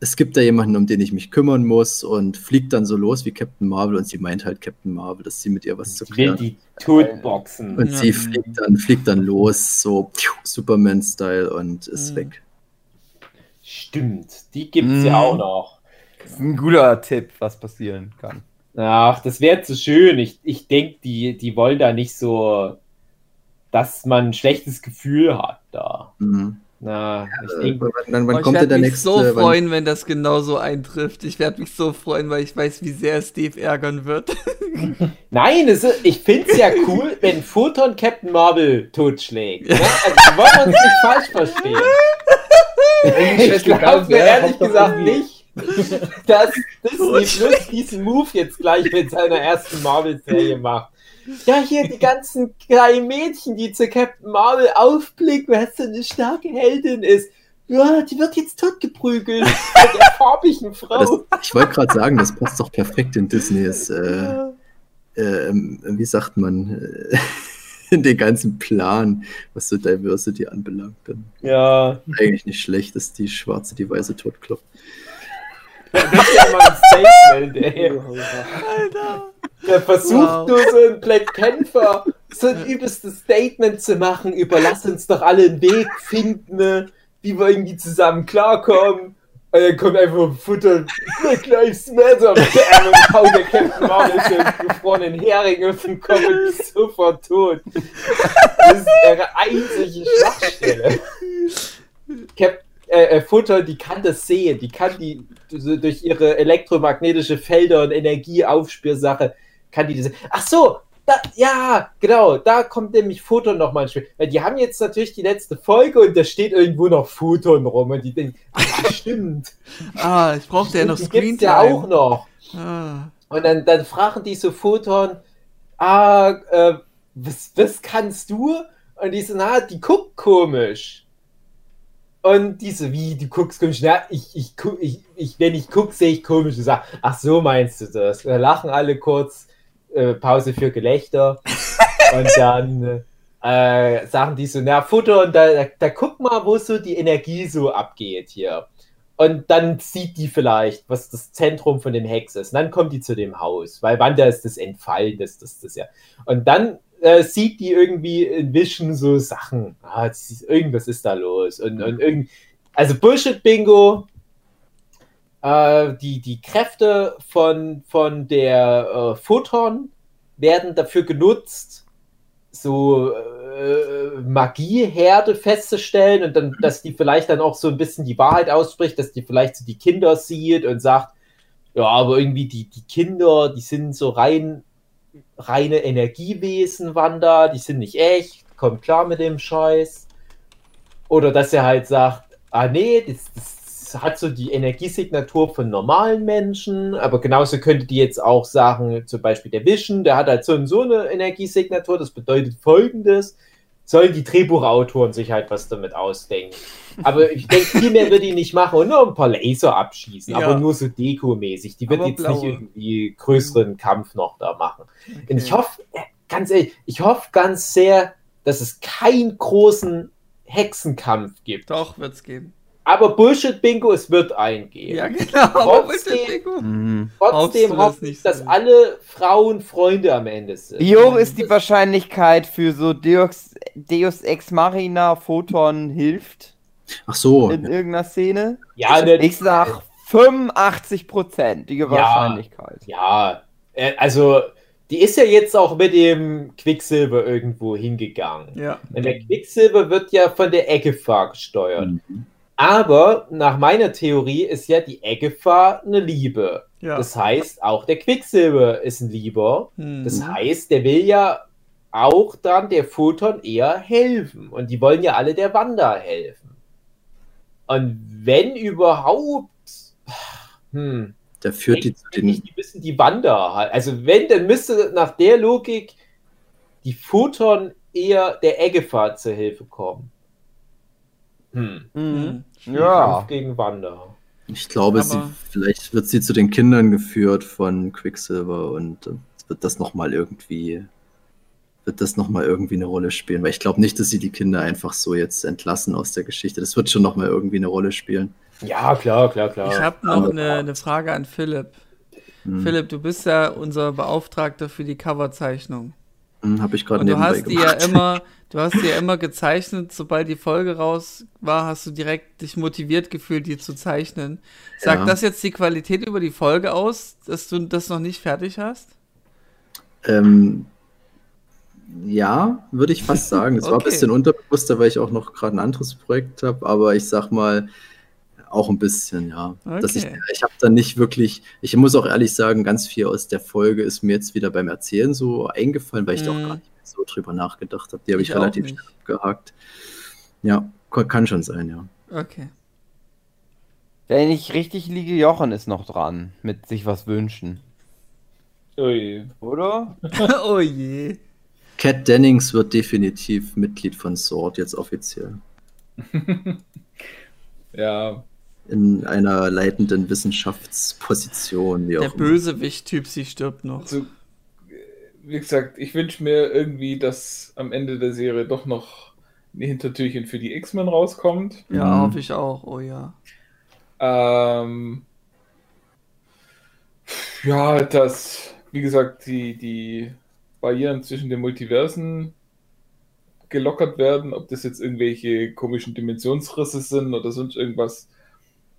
es gibt da jemanden, um den ich mich kümmern muss und fliegt dann so los wie Captain Marvel und sie meint halt Captain Marvel, dass sie mit ihr was zu Die will klären die totboxen. Und Ja. sie fliegt dann, fliegt dann los, so Superman-Style und ist Mhm. weg. Stimmt, die gibt es Mhm. ja auch noch. Das ist ein guter Tipp, was passieren kann. Ach, das wäre zu schön. Ich, ich denke, die, die wollen da nicht so, dass man ein schlechtes Gefühl hat da. Mhm. Na, ich Äh, denke, wann wann, wann Oh, ich kommt denn werde der mich nächste? so wann- freuen, wenn das genau so eintrifft. Ich werde mich so freuen, weil ich weiß, wie sehr Steve ärgern wird. nein, es ist, ich finde es ja cool, wenn Photon Captain Marvel totschlägt. Ne? Also, wollen wir uns nicht falsch verstehen. Ich glaube wer, ehrlich gesagt nicht, dass Disney Plus diesen Move jetzt gleich mit seiner ersten Marvel-Serie macht. Ja, hier die ganzen kleinen Mädchen, die zu Captain Marvel aufblicken, weil sie eine starke Heldin ist. Ja, die wird jetzt totgeprügelt von der farbigen Das, Frau. ich wollte gerade sagen, das passt doch perfekt in Disneys, äh, äh, wie sagt man, äh, in den ganzen Plan, was so Diversity anbelangt. Ja, eigentlich nicht schlecht, dass die Schwarze die Weiße totkloppt. Das ist ja mal ein Statement, ey. Alter. Der versucht Wow. nur so ein Black Panther so ein übelstes Statement zu machen über lass uns doch alle einen Weg finden, ne, wie wir irgendwie zusammen klarkommen. Und dann kommt einfach Futter, Black Lives Matter mit der Ärmel und haut der Captain Marvel einen gefrorenen Hering auf den Kopf und ist sofort tot. Das ist ihre einzige Schwachstelle. Cap äh, äh, Futter, die kann das sehen, die kann die durch ihre elektromagnetische Felder und Energieaufspürsache, kann die das. Ach so, da, ja, genau, da kommt nämlich Photon nochmal ins Spiel. Weil die haben jetzt natürlich die letzte Folge und da steht irgendwo noch Photon rum und die denken, ah, stimmt. Ah, ich brauchte ja noch die Screen gibt's ja auch noch. Ah. Und dann, dann fragen die so Photon, ah, äh, was, was kannst du? Und die so, na, die guckt komisch. Und die so, wie, du guckst komisch? Na, ich, ich, ich, ich wenn ich guck, sehe ich komisch. Und sag, ach so meinst du das? Und dann lachen alle kurz, äh, Pause für Gelächter. Und dann äh, sagen die so, na, Photon, da, da, da guck mal, wo so die Energie so abgeht hier. Und dann sieht die vielleicht, was das Zentrum von dem Hex ist. Und dann kommt die zu dem Haus, weil Wanda ist das Entfallen, das, das, das ja. Und dann äh, sieht die irgendwie in Vision so Sachen. Ah, ist, irgendwas ist da los. Und, und irgend, also Bullshit-Bingo. Äh, die, die Kräfte von, von der äh, Photon werden dafür genutzt, so äh, Magieherde festzustellen und dann, dass die vielleicht dann auch so ein bisschen die Wahrheit ausspricht, dass die vielleicht so die Kinder sieht und sagt, ja, aber irgendwie die, die Kinder, die sind so rein reine Energiewesen, Wanda, die sind nicht echt, kommt klar mit dem Scheiß. Oder dass er halt sagt, ah nee, das, das hat so die Energiesignatur von normalen Menschen, aber genauso könnte die jetzt auch sagen, zum Beispiel der Vision, der hat halt so, so eine Energiesignatur, das bedeutet folgendes, sollen die Drehbuchautoren sich halt was damit ausdenken. Aber ich denke, viel mehr wird die nicht machen und nur ein paar Laser abschießen, ja. aber nur so Deko-mäßig. Die wird aber jetzt blaue. nicht irgendwie größeren Kampf noch da machen. Okay. Und ich hoffe, äh, ganz ehrlich, ich hoffe ganz sehr, dass es keinen großen Hexenkampf gibt. Doch, wird es geben. Aber Bullshit-Bingo, es wird eingehen. Ja, genau. Trotzdem, mhm. trotzdem hoffe ich, dass alle Frauen Freunde am Ende sind. Wie hoch ist die Wahrscheinlichkeit für so Deus, Deus Ex Machina Photon hilft? Ach so. In irgendeiner Szene? Ja, ich sag 85%ige Wahrscheinlichkeit. Ja, ja, äh, also die ist ja jetzt auch mit dem Quicksilver irgendwo hingegangen. Ja. Und der Quicksilver wird ja von der Egefahr gesteuert. Mhm. Aber nach meiner Theorie ist ja die Eggefahr eine Liebe. Ja. Das heißt, auch der Quicksilver ist ein Lieber. Mhm. Das heißt, der will ja auch dann der Photon eher helfen. Und die wollen ja alle der Wanda helfen. Und wenn überhaupt, hm, da führt die zu den. Die müssen die Wanda halt. Also, wenn, dann müsste nach der Logik die Photon eher der Eggefahr zur Hilfe kommen. Hm. Mhm. Ja. Gegen Wanda. Ich glaube, sie, vielleicht wird sie zu den Kindern geführt von Quicksilver und äh, wird das nochmal irgendwie wird das noch irgendwie eine Rolle spielen, weil ich glaube nicht, dass sie die Kinder einfach so jetzt entlassen aus der Geschichte. Das wird schon nochmal irgendwie eine Rolle spielen. Ja, klar, klar, klar. Ich habe noch eine, eine, Frage an Philipp. Hm. Philipp, du bist ja unser Beauftragter für die Coverzeichnung. Hm, habe ich gerade Du hast die ja immer, du hast die ja immer gezeichnet, sobald die Folge raus war, hast du direkt dich motiviert gefühlt, die zu zeichnen. Sagt ja. das jetzt die Qualität über die Folge aus, dass du das noch nicht fertig hast? Ähm, ja, würde ich fast sagen. Es okay. war ein bisschen unterbewusster, weil ich auch noch gerade ein anderes Projekt habe, aber ich sag mal, auch ein bisschen, ja. Okay. Dass ich ich habe da nicht wirklich, ich muss auch ehrlich sagen, ganz viel aus der Folge ist mir jetzt wieder beim Erzählen so eingefallen, weil ich mm. da auch mhm. gar nicht so drüber nachgedacht habe. Die habe ich, ich relativ schnell abgehakt. Ja, kann schon sein, ja. Okay. Wenn ich richtig liege, Jochen ist noch dran mit sich was wünschen. Oh je. Oder? oh je. Cat Dennings wird definitiv Mitglied von Sword, jetzt offiziell. ja, in einer leitenden Wissenschaftsposition. Der Bösewicht-Typ, sie stirbt noch. Also, wie gesagt, ich wünsche mir irgendwie, dass am Ende der Serie doch noch ein Hintertürchen für die X-Men rauskommt. Ja, mhm. hoffe ich auch, oh ja. Ähm, ja, dass, wie gesagt, die, die Barrieren zwischen den Multiversen gelockert werden, ob das jetzt irgendwelche komischen Dimensionsrisse sind oder sonst irgendwas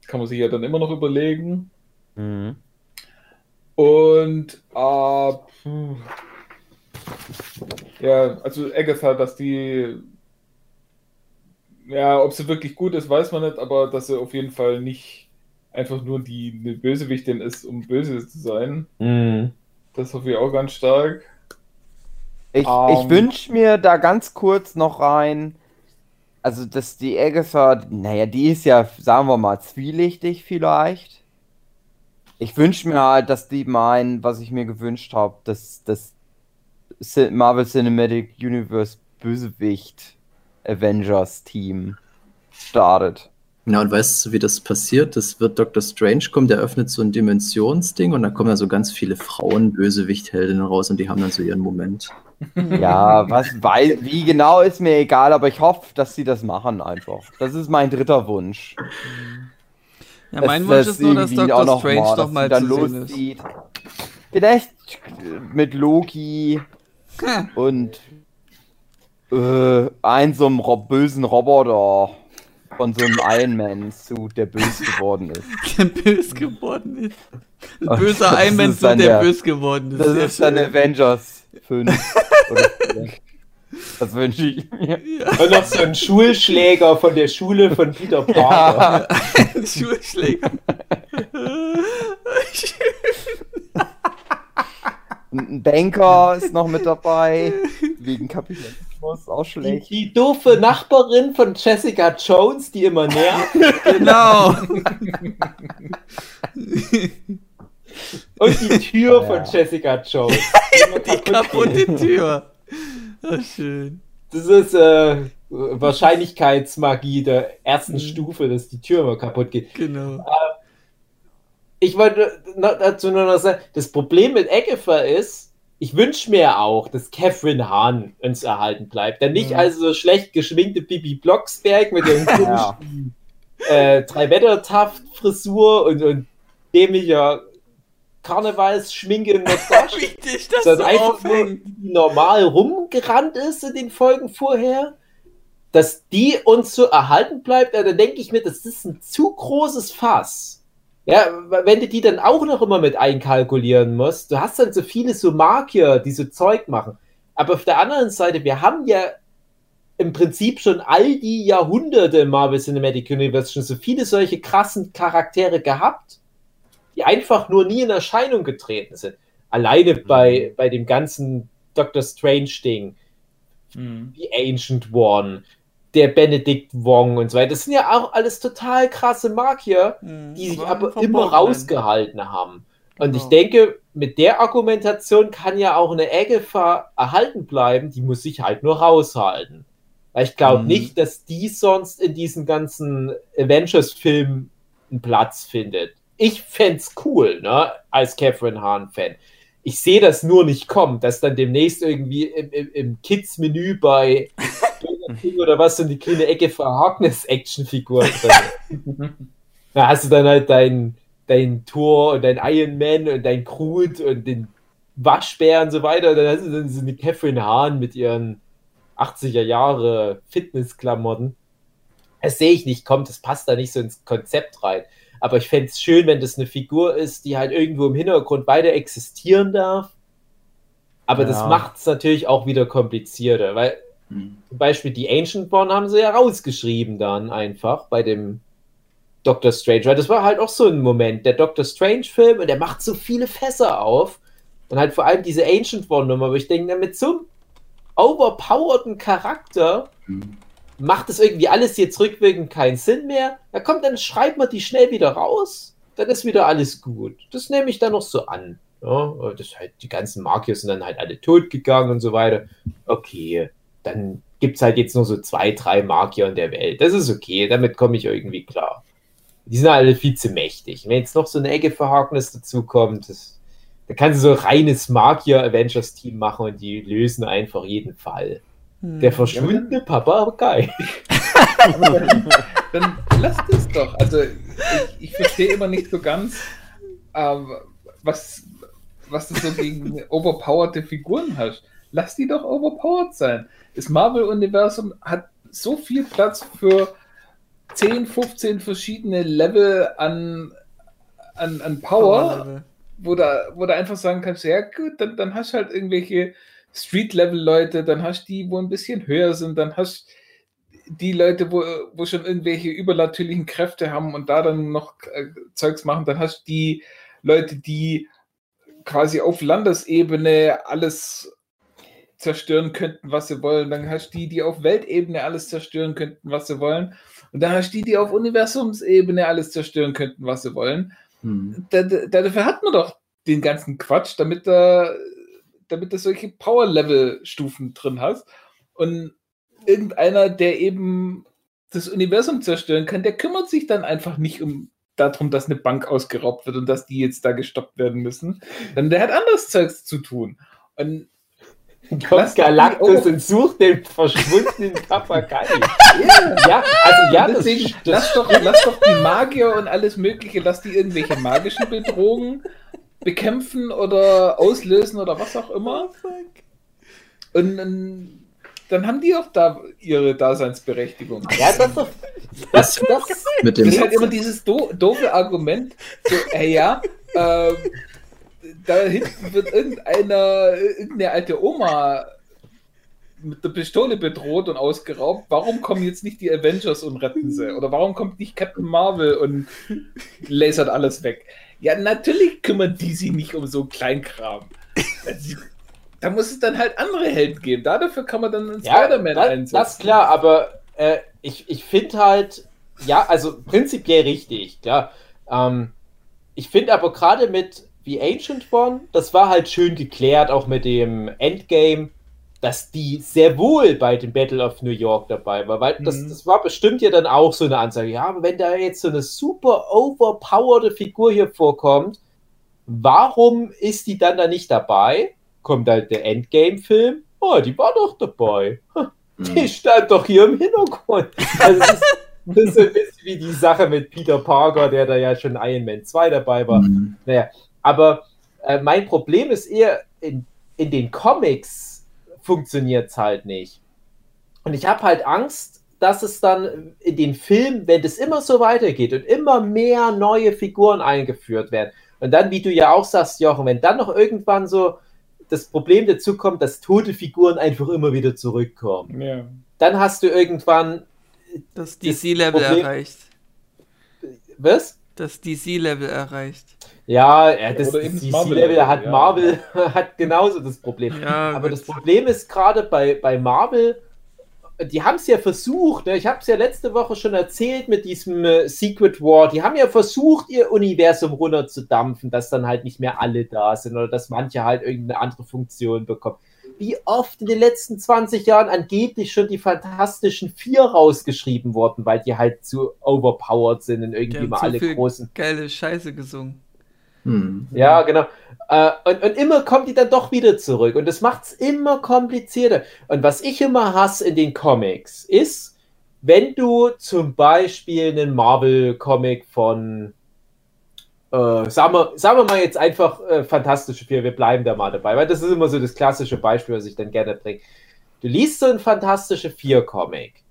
kann man sich ja dann immer noch überlegen. Mhm. Und äh, ja, also Agatha, dass die ja, ob sie wirklich gut ist, weiß man nicht, aber dass sie auf jeden Fall nicht einfach nur die eine Bösewichtin ist, um böse zu sein. Mhm. Das hoffe ich auch ganz stark. Ich, um, ich ähm, wünsche mir da ganz kurz noch rein, also dass die Agatha, naja, die ist ja, sagen wir mal, zwielichtig vielleicht. Ich wünsche mir halt, dass die meinen, was ich mir gewünscht habe, dass das Marvel Cinematic Universe Bösewicht Avengers Team startet. Ja, und weißt du, wie das passiert? Das wird Dr. Strange kommen, der öffnet so ein Dimensionsding und da kommen dann so ganz viele Frauen, Bösewicht-Heldinnen raus und die haben dann so ihren Moment. Ja, was, weil, wie genau ist mir egal, aber ich hoffe, dass sie das machen einfach. Das ist mein dritter Wunsch. Ja, mein Wunsch ist nur, dass Doctor noch Strange mal, noch dass mal zu sehen ist. loszieht. Vielleicht mit Loki und äh, ein so einem bösen Roboter von so einem Iron Man-Suit, der böse geworden ist. Der bös geworden ist. Ein Und böser das Iron Man, ist dann der, der- bös geworden ist. Das Sehr ist dann schön. Avengers 5. oder 4. Das wünsche ich mir. Und noch so ein Schulschläger von der Schule von Peter Parker. Ein Schulschläger. Ein Banker ist noch mit dabei. Wegen Kapitalismus, auch Die, schlecht. die doofe Nachbarin von Jessica Jones, die immer nervt. genau. Und die Tür Ja. von Jessica Jones. Die kaputte Tür. Ach, schön. Das ist äh, Wahrscheinlichkeitsmagie der ersten Mhm. Stufe, dass die Tür immer kaputt geht. Genau. Ich wollte dazu nur noch sagen, das Problem mit Agatha ist, ich wünsche mir auch, dass Catherine Hahn uns erhalten bleibt. Denn nicht Mhm. also so schlecht geschminkte Bibi Blocksberg mit ihrem Ja. komischen äh, Drei-Wetter-Taft-Frisur und, und dämlicher Karnevalsschminke im Mustache. Dich das sondern so einfach nur normal rumgerannt ist in den Folgen vorher, dass die uns so erhalten bleibt, ja, da denke ich mir, das ist ein zu großes Fass. Ja, wenn du die dann auch noch immer mit einkalkulieren musst, du hast dann so viele so Markier, die so Zeug machen. Aber auf der anderen Seite, wir haben ja im Prinzip schon all die Jahrhunderte im Marvel Cinematic Universe schon so viele solche krassen Charaktere gehabt, die einfach nur nie in Erscheinung getreten sind. Alleine bei, bei dem ganzen Doctor Strange-Ding, Mhm. die Ancient One, der Benedict Wong und so weiter. Das sind ja auch alles total krasse Markier, Mhm, die sich aber immer rausgehalten haben. Und Genau. ich denke, mit der Argumentation kann ja auch eine Agatha erhalten bleiben, die muss sich halt nur raushalten. Weil ich glaube Mhm. nicht, dass die sonst in diesen ganzen Avengers-Filmen einen Platz findet. Ich fände cool, ne, als Catherine Hahn-Fan. Ich sehe das nur nicht kommen, dass dann demnächst irgendwie im, im, im Kids-Menü bei Burger King oder was so eine kleine Ecke für Harkness-Actionfigur drin. Da hast du dann halt dein, dein Thor und dein Iron Man und dein Groot und den Waschbär und so weiter. Und dann hast du dann so eine Catherine Hahn mit ihren 80er Jahre Fitnessklamotten. Das sehe ich nicht, kommt, das passt da nicht so ins Konzept rein. Aber ich fände es schön, wenn das eine Figur ist, die halt irgendwo im Hintergrund weiter existieren darf. Aber das Ja. macht es natürlich auch wieder komplizierter, weil Hm. zum Beispiel die Ancient One haben sie ja rausgeschrieben dann einfach bei dem Doctor Strange, weil das war halt auch so ein Moment, der Doctor Strange-Film und der macht so viele Fässer auf und halt vor allem diese Ancient One-Nummer, wo ich denke, mit so einem overpowerten Charakter Hm. macht das irgendwie alles jetzt rückwirkend keinen Sinn mehr. Na komm, dann schreibt man die schnell wieder raus, dann ist wieder alles gut. Das nehme ich dann noch so an. Ja, das halt, die ganzen Markiers sind dann halt alle tot gegangen und so weiter. Okay, dann gibt es halt jetzt nur so zwei, drei Markier in der Welt. Das ist okay, damit komme ich irgendwie klar. Die sind alle viel zu mächtig. Wenn jetzt noch so eine Ecke für Harkness dazukommt, das, da kannst du so ein reines Markier-Avengers-Team machen und die lösen einfach jeden Fall. Hm. Der verschwundene Papagei. Dann lasst es doch. Also ich, ich verstehe immer nicht so ganz, ähm, was, was du so gegen overpowerte Figuren hast. Lass die doch overpowered sein. Das Marvel-Universum hat so viel Platz für 10, 15 verschiedene Level an, an, an Power, wo du, wo du einfach sagen kannst, ja gut, dann, dann hast du halt irgendwelche Street-Level-Leute, dann hast du die, wo ein bisschen höher sind, dann hast die Leute, wo, wo schon irgendwelche übernatürlichen Kräfte haben und da dann noch äh, Zeugs machen, dann hast du die Leute, die quasi auf Landesebene alles zerstören könnten, was sie wollen. Dann hast du die, die auf Weltebene alles zerstören könnten, was sie wollen. Und dann hast du die, die auf Universumsebene alles zerstören könnten, was sie wollen. Hm. Da, da, dafür hat man doch den ganzen Quatsch, damit da, damit du solche Power-Level-Stufen drin hast. Und irgendeiner, der eben das Universum zerstören kann, der kümmert sich dann einfach nicht um darum, dass eine Bank ausgeraubt wird und dass die jetzt da gestoppt werden müssen. Dann der hat anderes Zeugs zu tun. Und Kommt Galactus und sucht den verschwundenen Papagei. ja, also Ja, das, deswegen, das, lass, doch, lass doch die Magier und alles Mögliche, lass die irgendwelche magischen Bedrohungen bekämpfen oder auslösen oder was auch immer. Und, ähm, dann haben die auch da ihre Daseinsberechtigung. ja, das, das, das, das, Mit Das dem ist halt immer dieses do doofe Argument, so, ey, ja, ähm, da hinten wird irgendeiner, irgendeine alte Oma mit der Pistole bedroht und ausgeraubt. Warum kommen jetzt nicht die Avengers und retten sie? Oder warum kommt nicht Captain Marvel und lasert alles weg? Ja, natürlich kümmern die sich nicht um so Kleinkram. Da muss es dann halt andere Helden geben. Dafür kann man dann einen Ja, Spider-Man das, einsetzen. das klar, aber äh, ich, ich finde halt, ja, also prinzipiell richtig, klar. Ähm, ich finde aber gerade mit The Ancient One, das war halt schön geklärt, auch mit dem Endgame, dass die sehr wohl bei dem Battle of New York dabei war, weil das, Mhm. das war bestimmt ja dann auch so eine Ansage. Ja, aber wenn da jetzt so eine super overpowerte Figur hier vorkommt, warum ist die dann da nicht dabei? Kommt halt der Endgame-Film. Oh, die war doch dabei. Die stand doch hier im Hintergrund. Also das, ist, das ist so ein bisschen wie die Sache mit Peter Parker, der da ja schon Iron Man 2 dabei war. Mhm. Naja, aber äh, mein Problem ist eher, in, in den Comics funktioniert es halt nicht. Und ich habe halt Angst, dass es dann in den Filmen, wenn das immer so weitergeht und immer mehr neue Figuren eingeführt werden, und dann, wie du ja auch sagst, Jochen, wenn dann noch irgendwann so das Problem dazu kommt, dass tote Figuren einfach immer wieder zurückkommen, Ja. dann hast du irgendwann, Das DC-Level erreicht. was? Das DC-Level erreicht. Ja, das, Oder das eben DC Marvel, Level hat ja. Marvel hat genauso das Problem. Ja, Aber gut. das Problem ist gerade bei, bei Marvel, die haben es ja versucht, ne? ich habe es ja letzte Woche schon erzählt mit diesem äh, Secret War, die haben ja versucht, ihr Universum runterzudampfen, dass dann halt nicht mehr alle da sind oder dass manche halt irgendeine andere Funktion bekommen. Wie oft in den letzten 20 Jahren angeblich schon die Fantastischen Vier rausgeschrieben wurden, weil die halt zu overpowered sind und irgendwie mal alle viel großen geile Scheiße gesungen. Mhm. ja, genau. Äh, und, und immer kommt die dann doch wieder zurück. Und das macht es immer komplizierter. Und was ich immer hasse in den Comics ist, wenn du zum Beispiel einen Marvel-Comic von, äh, sagen, wir, sagen wir mal jetzt einfach äh, Fantastische Vier, wir bleiben da mal dabei, weil das ist immer so das klassische Beispiel, was ich dann gerne bringe. Du liest so einen Fantastische Vier-Comic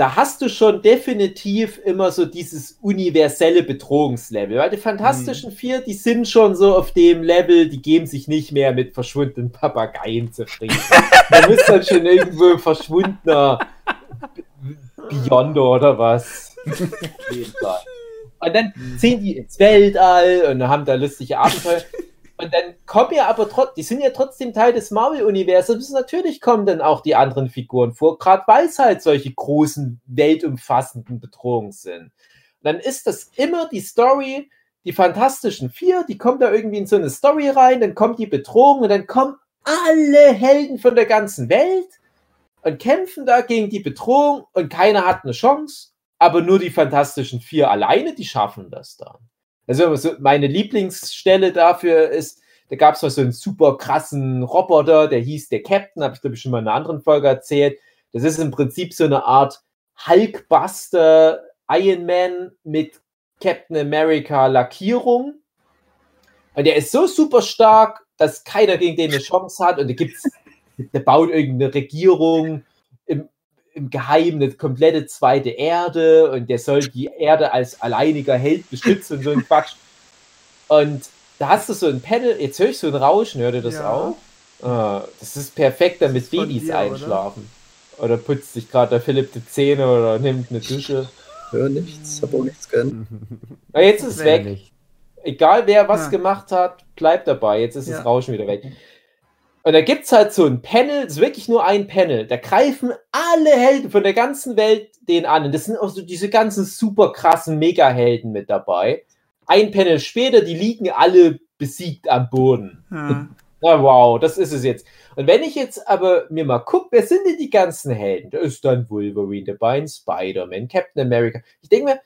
da hast du schon definitiv immer so dieses universelle Bedrohungslevel. Weil die Fantastischen Vier, die sind schon so auf dem Level, die geben sich nicht mehr mit verschwundenen Papageien zufrieden. da muss dann schon irgendwo ein verschwundener Beyonder oder was. Auf jeden Fall. Und dann ziehen die ins Weltall und haben da lustige Abenteuer. Und dann kommen ja aber trotzdem, die sind ja trotzdem Teil des Marvel-Universums. Natürlich kommen dann auch die anderen Figuren vor, gerade weil es halt solche großen, weltumfassenden Bedrohungen sind. Und dann ist das immer die Story, die Fantastischen Vier, die kommen da irgendwie in so eine Story rein, dann kommt die Bedrohung und dann kommen alle Helden von der ganzen Welt und kämpfen da gegen die Bedrohung und keiner hat eine Chance, aber nur die Fantastischen Vier alleine, die schaffen das dann. Also so meine Lieblingsstelle dafür ist, da gab es mal so einen super krassen Roboter, der hieß der Captain, habe ich glaube ich schon mal in einer anderen Folge erzählt. Das ist im Prinzip so eine Art Hulkbuster Iron Man mit Captain America Lackierung. Und der ist so super stark, dass keiner gegen den eine Chance hat. Und da gibt's, der baut irgendeine Regierung im, im Geheimen eine komplette zweite Erde und der soll die Erde als alleiniger Held beschützen und so ein Quatsch. Und da hast du so ein Panel, jetzt höre ich so ein Rauschen, hört ihr das Ja. auch? Ah, das ist perfekt, damit ist Babys dir, oder? einschlafen. Oder? putzt sich gerade der Philipp die Zähne oder nimmt eine Dusche. Hör nichts, hab auch nichts gern. Na, jetzt ist es weg. Nicht. Egal wer was Ja. gemacht hat, bleibt dabei. Jetzt ist Ja. das Rauschen wieder weg. Und da gibt es halt so ein Panel, es ist wirklich nur ein Panel. Da greifen alle Helden von der ganzen Welt den an. Und das sind auch so diese ganzen super krassen Mega-Helden mit dabei. Ein Panel später, die liegen alle besiegt am Boden. Ja. Na wow, das ist es jetzt. Und wenn ich jetzt aber mir mal gucke, wer sind denn die ganzen Helden? Da ist dann Wolverine dabei, ein Spider-Man, Captain America. Ich denke mir,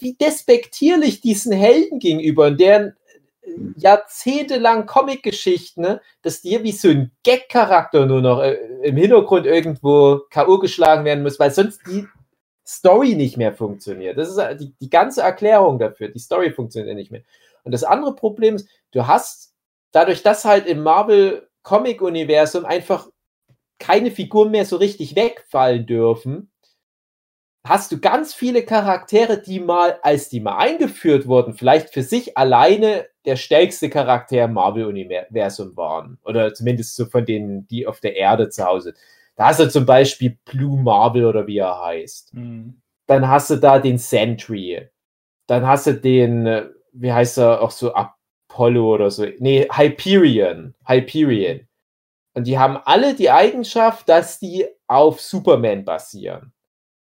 wie despektierlich diesen Helden gegenüber und deren äh, jahrzehntelang Comic-Geschichten, ne, dass die wie so ein Gag-Charakter nur noch äh, im Hintergrund irgendwo K.O. geschlagen werden muss, weil sonst die Story nicht mehr funktioniert. Das ist äh, die, die ganze Erklärung dafür. Die Story funktioniert nicht mehr. Und das andere Problem ist, du hast dadurch, dass halt im Marvel Comic Universum einfach keine Figuren mehr so richtig wegfallen dürfen, hast du ganz viele Charaktere, die mal, als die mal eingeführt wurden, vielleicht für sich alleine der stärkste Charakter im Marvel-Universum waren. Oder zumindest so von denen, die auf der Erde zu Hause. Da hast du zum Beispiel Blue Marvel oder wie er heißt. Mhm. Dann hast du da den Sentry. Dann hast du den, wie heißt er, auch so Apollo oder so. Nee, Hyperion. Hyperion. Und die haben alle die Eigenschaft, dass die auf Superman basieren.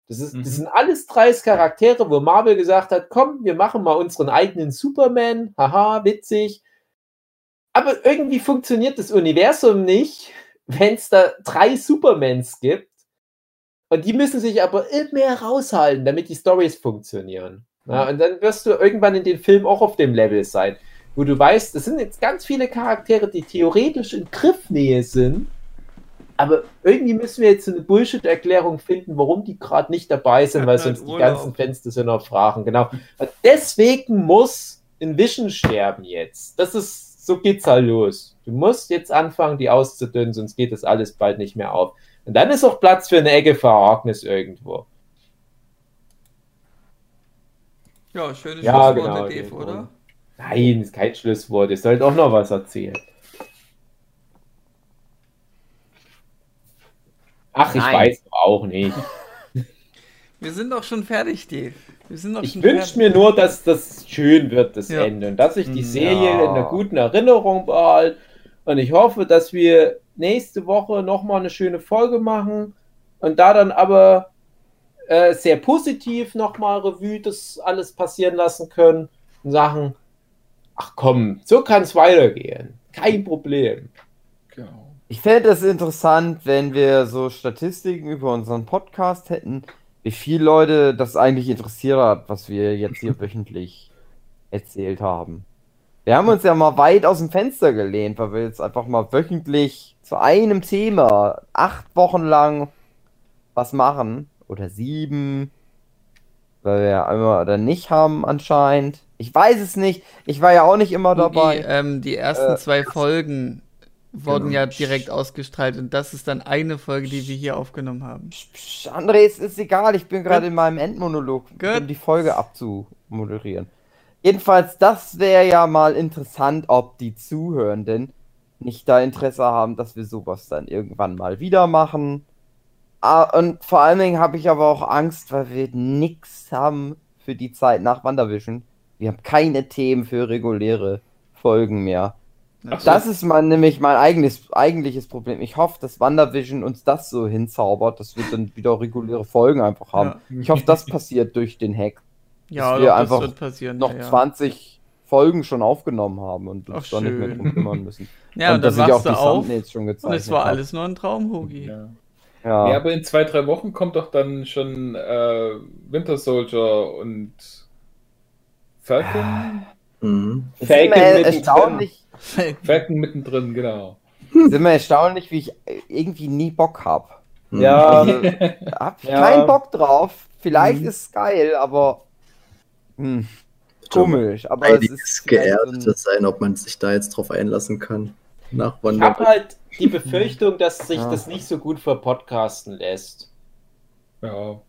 Das, ist, mhm. das sind alles drei Charaktere, wo Marvel gesagt hat, komm, wir machen mal unseren eigenen Superman. Haha, witzig. Aber irgendwie funktioniert das Universum nicht, wenn es da drei Supermans gibt. Und die müssen sich aber immer raushalten, damit die Stories funktionieren. Ja, und dann wirst du irgendwann in den Film auch auf dem Level sein, wo du weißt, es sind jetzt ganz viele Charaktere, die theoretisch in Griffnähe sind, aber irgendwie müssen wir jetzt eine Bullshit-Erklärung finden, warum die gerade nicht dabei sind, weil sonst die ganzen Fans das ja noch fragen. Genau. Und deswegen muss Envision sterben jetzt. Das ist, so geht's halt los. Du musst jetzt anfangen, die auszudünnen, sonst geht das alles bald nicht mehr auf. Und dann ist auch Platz für eine Ecke für Agnes irgendwo. Ja, schönes ja, Schlusswort, genau, Dave, oder? Nein, ist kein Schlusswort. Ihr sollt auch noch was erzählen. Ach, ich Nein. weiß auch nicht. Wir sind doch schon fertig, Dave. Wir sind doch ich wünsche mir nur, dass das schön wird, das ja. Ende. Und dass ich die mhm. Serie ja. in einer guten Erinnerung behalte. Und ich hoffe, dass wir nächste Woche nochmal eine schöne Folge machen. Und da dann aber äh, sehr positiv nochmal Revue das alles passieren lassen können. Und sagen, ach komm, so kann es weitergehen. Kein Problem. Genau. Ich fände es interessant, wenn wir so Statistiken über unseren Podcast hätten, wie viele Leute das eigentlich interessiert hat, was wir jetzt hier wöchentlich erzählt haben. Wir haben uns ja mal weit aus dem Fenster gelehnt, weil wir jetzt einfach mal wöchentlich zu einem Thema acht Wochen lang was machen. Oder sieben. Weil wir ja einmal oder nicht haben anscheinend. Ich weiß es nicht. Ich war ja auch nicht immer dabei. Die, ähm, die ersten äh, zwei Folgen wurden genau. ja direkt ausgestrahlt und das ist dann eine Folge, die wir hier aufgenommen haben. André, es ist egal, ich bin gerade in meinem Endmonolog, Good. um die Folge abzumoderieren. Jedenfalls, das wäre ja mal interessant, ob die Zuhörenden nicht da Interesse haben, dass wir sowas dann irgendwann mal wieder machen. Ah, und vor allen Dingen habe ich aber auch Angst, weil wir nichts haben für die Zeit nach Wandervision. Wir haben keine Themen für reguläre Folgen mehr. Das ist mein, nämlich mein eigenes, eigentliches Problem. Ich hoffe, dass WandaVision uns das so hinzaubert, dass wir dann wieder reguläre Folgen einfach haben. Ja. Ich hoffe, das passiert durch den Hack. Ja, dass wir einfach noch ja, 20 Folgen schon aufgenommen haben und uns da nicht mehr drum kümmern müssen. ja, und, dass ich auch die Thumbnails schon gezeigt habe. Und es war alles nur ein Traum, Hugi. Ja. Ja. ja. aber in zwei, drei Wochen kommt doch dann schon äh, Winter Soldier und Falcon. Mhm. Falcon erstaunlich, Falcon mittendrin, genau. Ist immer erstaunlich, wie ich irgendwie nie Bock habe. Ja. Also, hab ja. keinen Bock drauf. Vielleicht mhm. ist es geil, aber hm, komisch. Aber es ist geehrt so sein, ob man sich da jetzt drauf einlassen kann. Nach ich habe halt die Befürchtung, dass sich ja. das nicht so gut verpodcasten lässt. Ja.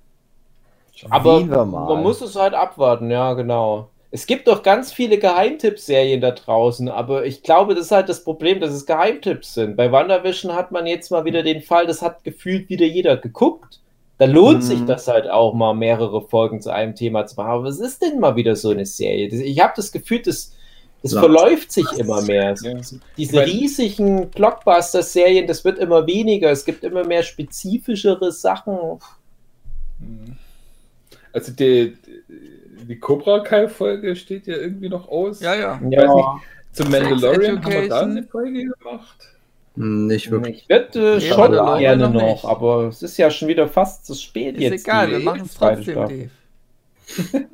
Aber man muss es halt abwarten, ja, genau. Es gibt doch ganz viele Geheimtipp-Serien da draußen, aber ich glaube, das ist halt das Problem, dass es Geheimtipps sind. Bei WandaVision hat man jetzt mal wieder den Fall, das hat gefühlt wieder jeder geguckt. Da lohnt mhm. sich das halt auch mal, mehrere Folgen zu einem Thema zu machen. Aber was ist denn mal wieder so eine Serie? Ich habe das Gefühl, das, das verläuft sich immer mehr. Ja. Diese riesigen Blockbuster-Serien, das wird immer weniger. Es gibt immer mehr spezifischere Sachen. Also die, die Cobra Kai-Folge steht ja irgendwie noch aus. Ja, ja. Ich ja. Nicht, zum Mandalorian haben wir da eine Folge gemacht. Nicht wirklich. Ich würde schon gerne noch, noch aber es ist ja schon wieder fast zu spät ist jetzt. Ist egal, wir machen es trotzdem, Dave.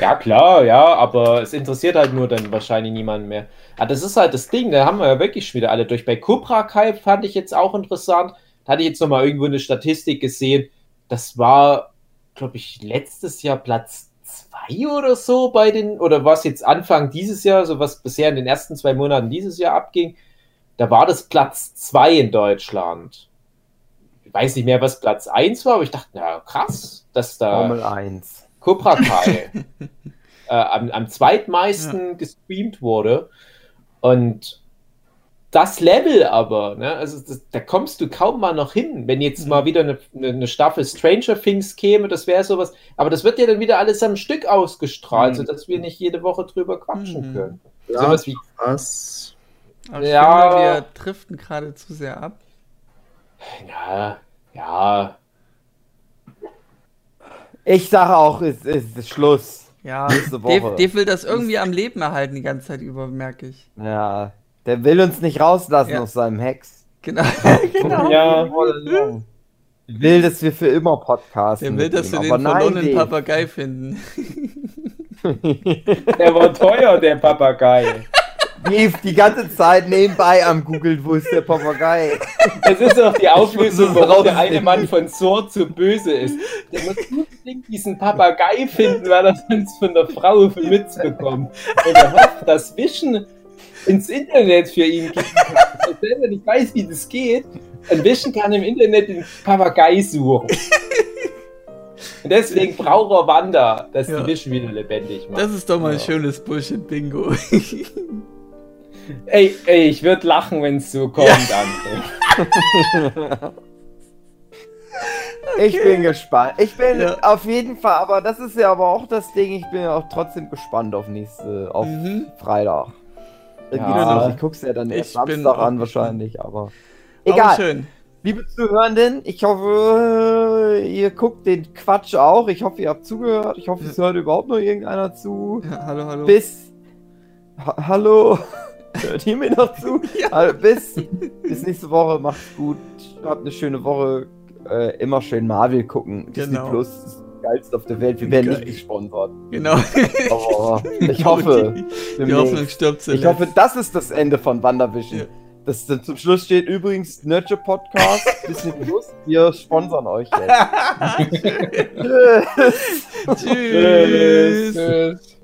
ja, klar, ja, aber es interessiert halt nur dann wahrscheinlich niemanden mehr. Ah, das ist halt das Ding, da haben wir ja wirklich schon wieder alle durch. Bei Cobra Kai fand ich jetzt auch interessant. Da hatte ich jetzt nochmal irgendwo eine Statistik gesehen. Das war glaube ich, letztes Jahr Platz zwei oder so bei den, oder was jetzt Anfang dieses Jahr, so was bisher in den ersten zwei Monaten dieses Jahr abging, da war das Platz zwei in Deutschland. Ich weiß nicht mehr, was Platz eins war, aber ich dachte, na krass, dass da Formel 1. Cobra Kai äh, am, am zweitmeisten gestreamt wurde. Und das Level aber, ne, also das, da kommst du kaum mal noch hin, wenn jetzt Mhm. mal wieder eine, eine, Staffel Stranger Things käme, das wäre sowas, aber das wird ja dann wieder alles am Stück ausgestrahlt, Mhm. sodass wir nicht jede Woche drüber quatschen Mhm. können. Ja, Sowas wie, was? Aber ich Ja. finde, wir driften gerade zu sehr ab. ja, ja, Ich sage auch, es ist Schluss. Ja. Dave, Dave will das irgendwie am Leben erhalten die ganze Zeit über, merke ich. Ja, der will uns nicht rauslassen Ja. aus seinem Hex. Genau. ja, Will, dass wir für immer podcasten. Der will, dass wir den verlorenen. Papagei finden. der war teuer, der Papagei. Dave die ganze Zeit nebenbei am Googeln, wo ist der Papagei? Das ist doch die Auflösung, warum raus- der eine Mann von Sword so böse ist. Der muss unbedingt diesen Papagei finden, weil er sonst von der Frau auf den Mütz bekommt. Und er hofft, dass Vision ins Internet für ihn geht. Er selber nicht weiß, wie das geht. Und Vision kann im Internet den Papagei suchen. Und deswegen braucht er Wanda, dass Ja. die Vision wieder lebendig macht. Das ist doch mal ein Ja. schönes Bullshit-Bingo. Ey, ey, ich würde lachen, wenn es so kommt, André. Ich bin gespannt. Ich bin Ja. auf jeden Fall, aber das ist ja aber auch das Ding, ich bin ja auch trotzdem gespannt auf nächste, auf Mhm. Freitag. Ja. Ich guck's ja dann erst Samstag an wahrscheinlich, aber Aber egal. schön. Liebe Zuhörenden, ich hoffe, ihr guckt den Quatsch auch. Ich hoffe, ihr habt zugehört. Ich hoffe, es hört überhaupt noch irgendeiner zu. Ja, hallo, hallo. Bis. Ha hallo. Hört ihr mir noch zu? Also, bis, bis nächste Woche. Macht's gut. Habt eine schöne Woche. Äh, immer schön Marvel gucken. Disney Genau. Plus ist das geilste auf der Welt. Wir werden Geil. nicht gesponsert. Genau. Aber ich hoffe. Die, die. Hoffnung stirbt zuletzt. Ich hoffe, das ist das Ende von WandaVision. Ja. Das dann zum Schluss steht übrigens Nurture Podcast, Disney Plus, wir sponsern euch jetzt. Tschüss. Tschüss. Tschüss.